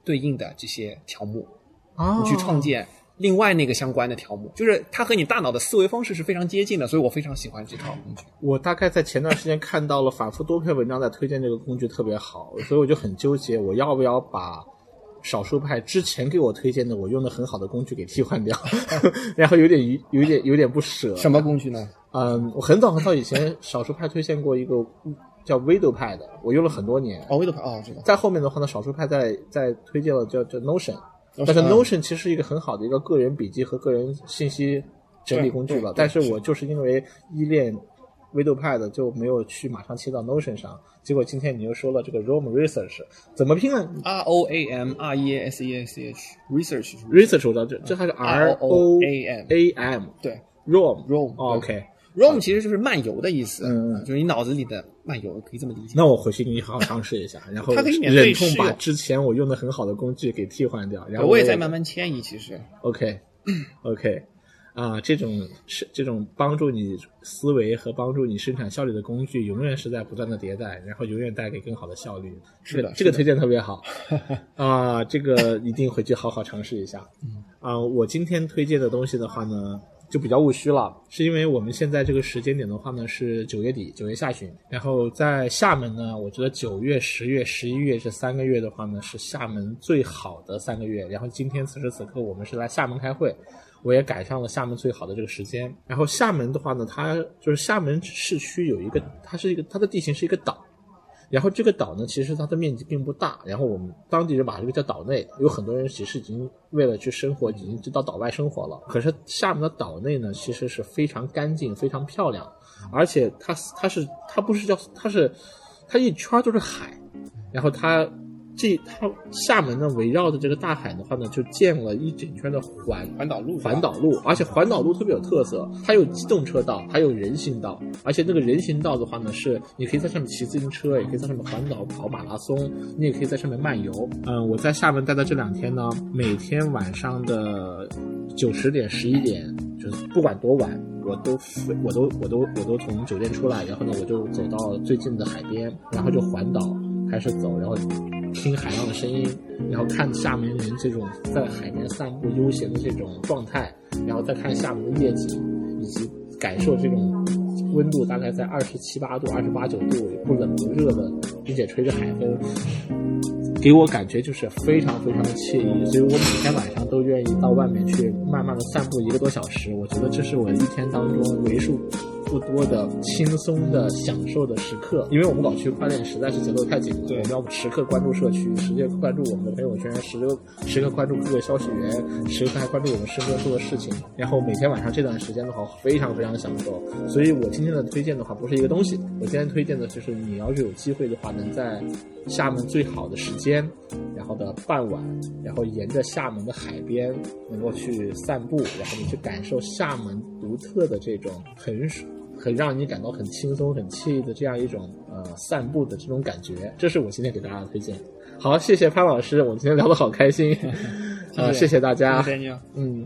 对应的这些条目。啊你去创建另外那个相关的条目，就是它和你大脑的思维方式是非常接近的，所以我非常喜欢这套工具。我大概在前段时间看到了反复多篇文章在推荐这个工具特别好，所以我就很纠结，我要不要把少数派之前给我推荐的我用的很好的工具给替换掉，然后有点有有点有点不舍。什么工具呢？嗯，我很早很早以前少数派推荐过一个叫 Widow 派的，我用了很多年。哦，微豆派哦，这个在后面的话呢，少数派在在推荐了叫叫 Notion，但是嗯 Notion 其实是一个很好的一个个人笔记和个人信息整理工具了对对。但是我就是因为依恋 WidowPad 就没有去马上切到 Notion 上，结果今天你又说了这个 ROM Research 怎么拼呢 R O A M R E A S E A C H research？Research 我知道，这这还是 R O A M A M 对。ROM ROM OK。ROM 其实就是漫游的意思，嗯嗯。就是你脑子里的漫游，可以这么理解。那我回去给你好好尝试一下，然后忍痛把之前我用的很好的工具给替换掉，然后我也在慢慢迁移，其实。OK OK 啊，这种是这种帮助你思维和帮助你生产效率的工具，永远是在不断的迭代，然后永远带给更好的效率。是的这个推荐特别好 啊，这个一定回去好好尝试一下。啊，我今天推荐的东西的话呢，就比较务虚了，是因为我们现在这个时间点的话呢是九月底，九月下旬，然后在厦门呢，我觉得九月、十月、十一月这三个月的话呢是厦门最好的三个月。然后今天此时此刻我们是来厦门开会。我也赶上了厦门最好的这个时间。然后厦门的话呢，它就是厦门市区有一个，它是一个它的地形是一个岛，然后这个岛呢，其实它的面积并不大，然后我们当地人把这个叫岛内，有很多人其实已经为了去生活，已经就到岛外生活了。可是厦门的岛内呢，其实是非常干净、非常漂亮，而且它它是它不是叫它是它一圈都是海，然后它这它厦门呢围绕着这个大海的话呢，就建了一整圈的环环岛路环岛路，而且环岛路特别有特色，它有机动车道，还有人行道，而且那个人行道的话呢，是你可以在上面骑自行车，也可以在上面环岛跑马拉松，你也可以在上面漫游。嗯，我在厦门待的这两天呢，每天晚上的九十点、十一点，就是不管多晚，我都飞我都我都我都从酒店出来，然后呢，我就走到最近的海边，然后就环岛开始走，然后听海浪的声音，然后看厦门人这种在海边散步悠闲的这种状态，然后再看厦门的夜景，以及感受这种温度大概在二十七八度、二十八九度，不冷不热的，并且吹着海风，给我感觉就是非常非常的惬意。所以我每天晚上都愿意到外面去慢慢的散步一个多小时。我觉得这是我一天当中为数不多的轻松的享受的时刻。因为我们搞区块链实在是节奏太紧了，对我们要时刻关注社区，时刻关注我们的朋友圈，时刻时刻关注各个消息源，时刻还关注我们身边做的事情。然后每天晚上这段时间的话，非常非常享受。所以我今天的推荐的话，不是一个东西，我今天推荐的就是你要是有机会的话，能在厦门最好的时间，然后的傍晚，然后沿着厦门的海边，能够去散步，然后你去感受厦门独特的这种很很让你感到很轻松、很惬意的这样一种呃散步的这种感觉，这是我今天给大家的推荐。好，谢谢潘老师，我们今天聊得好开心，呃，谢谢大家，谢谢 Daniel 嗯。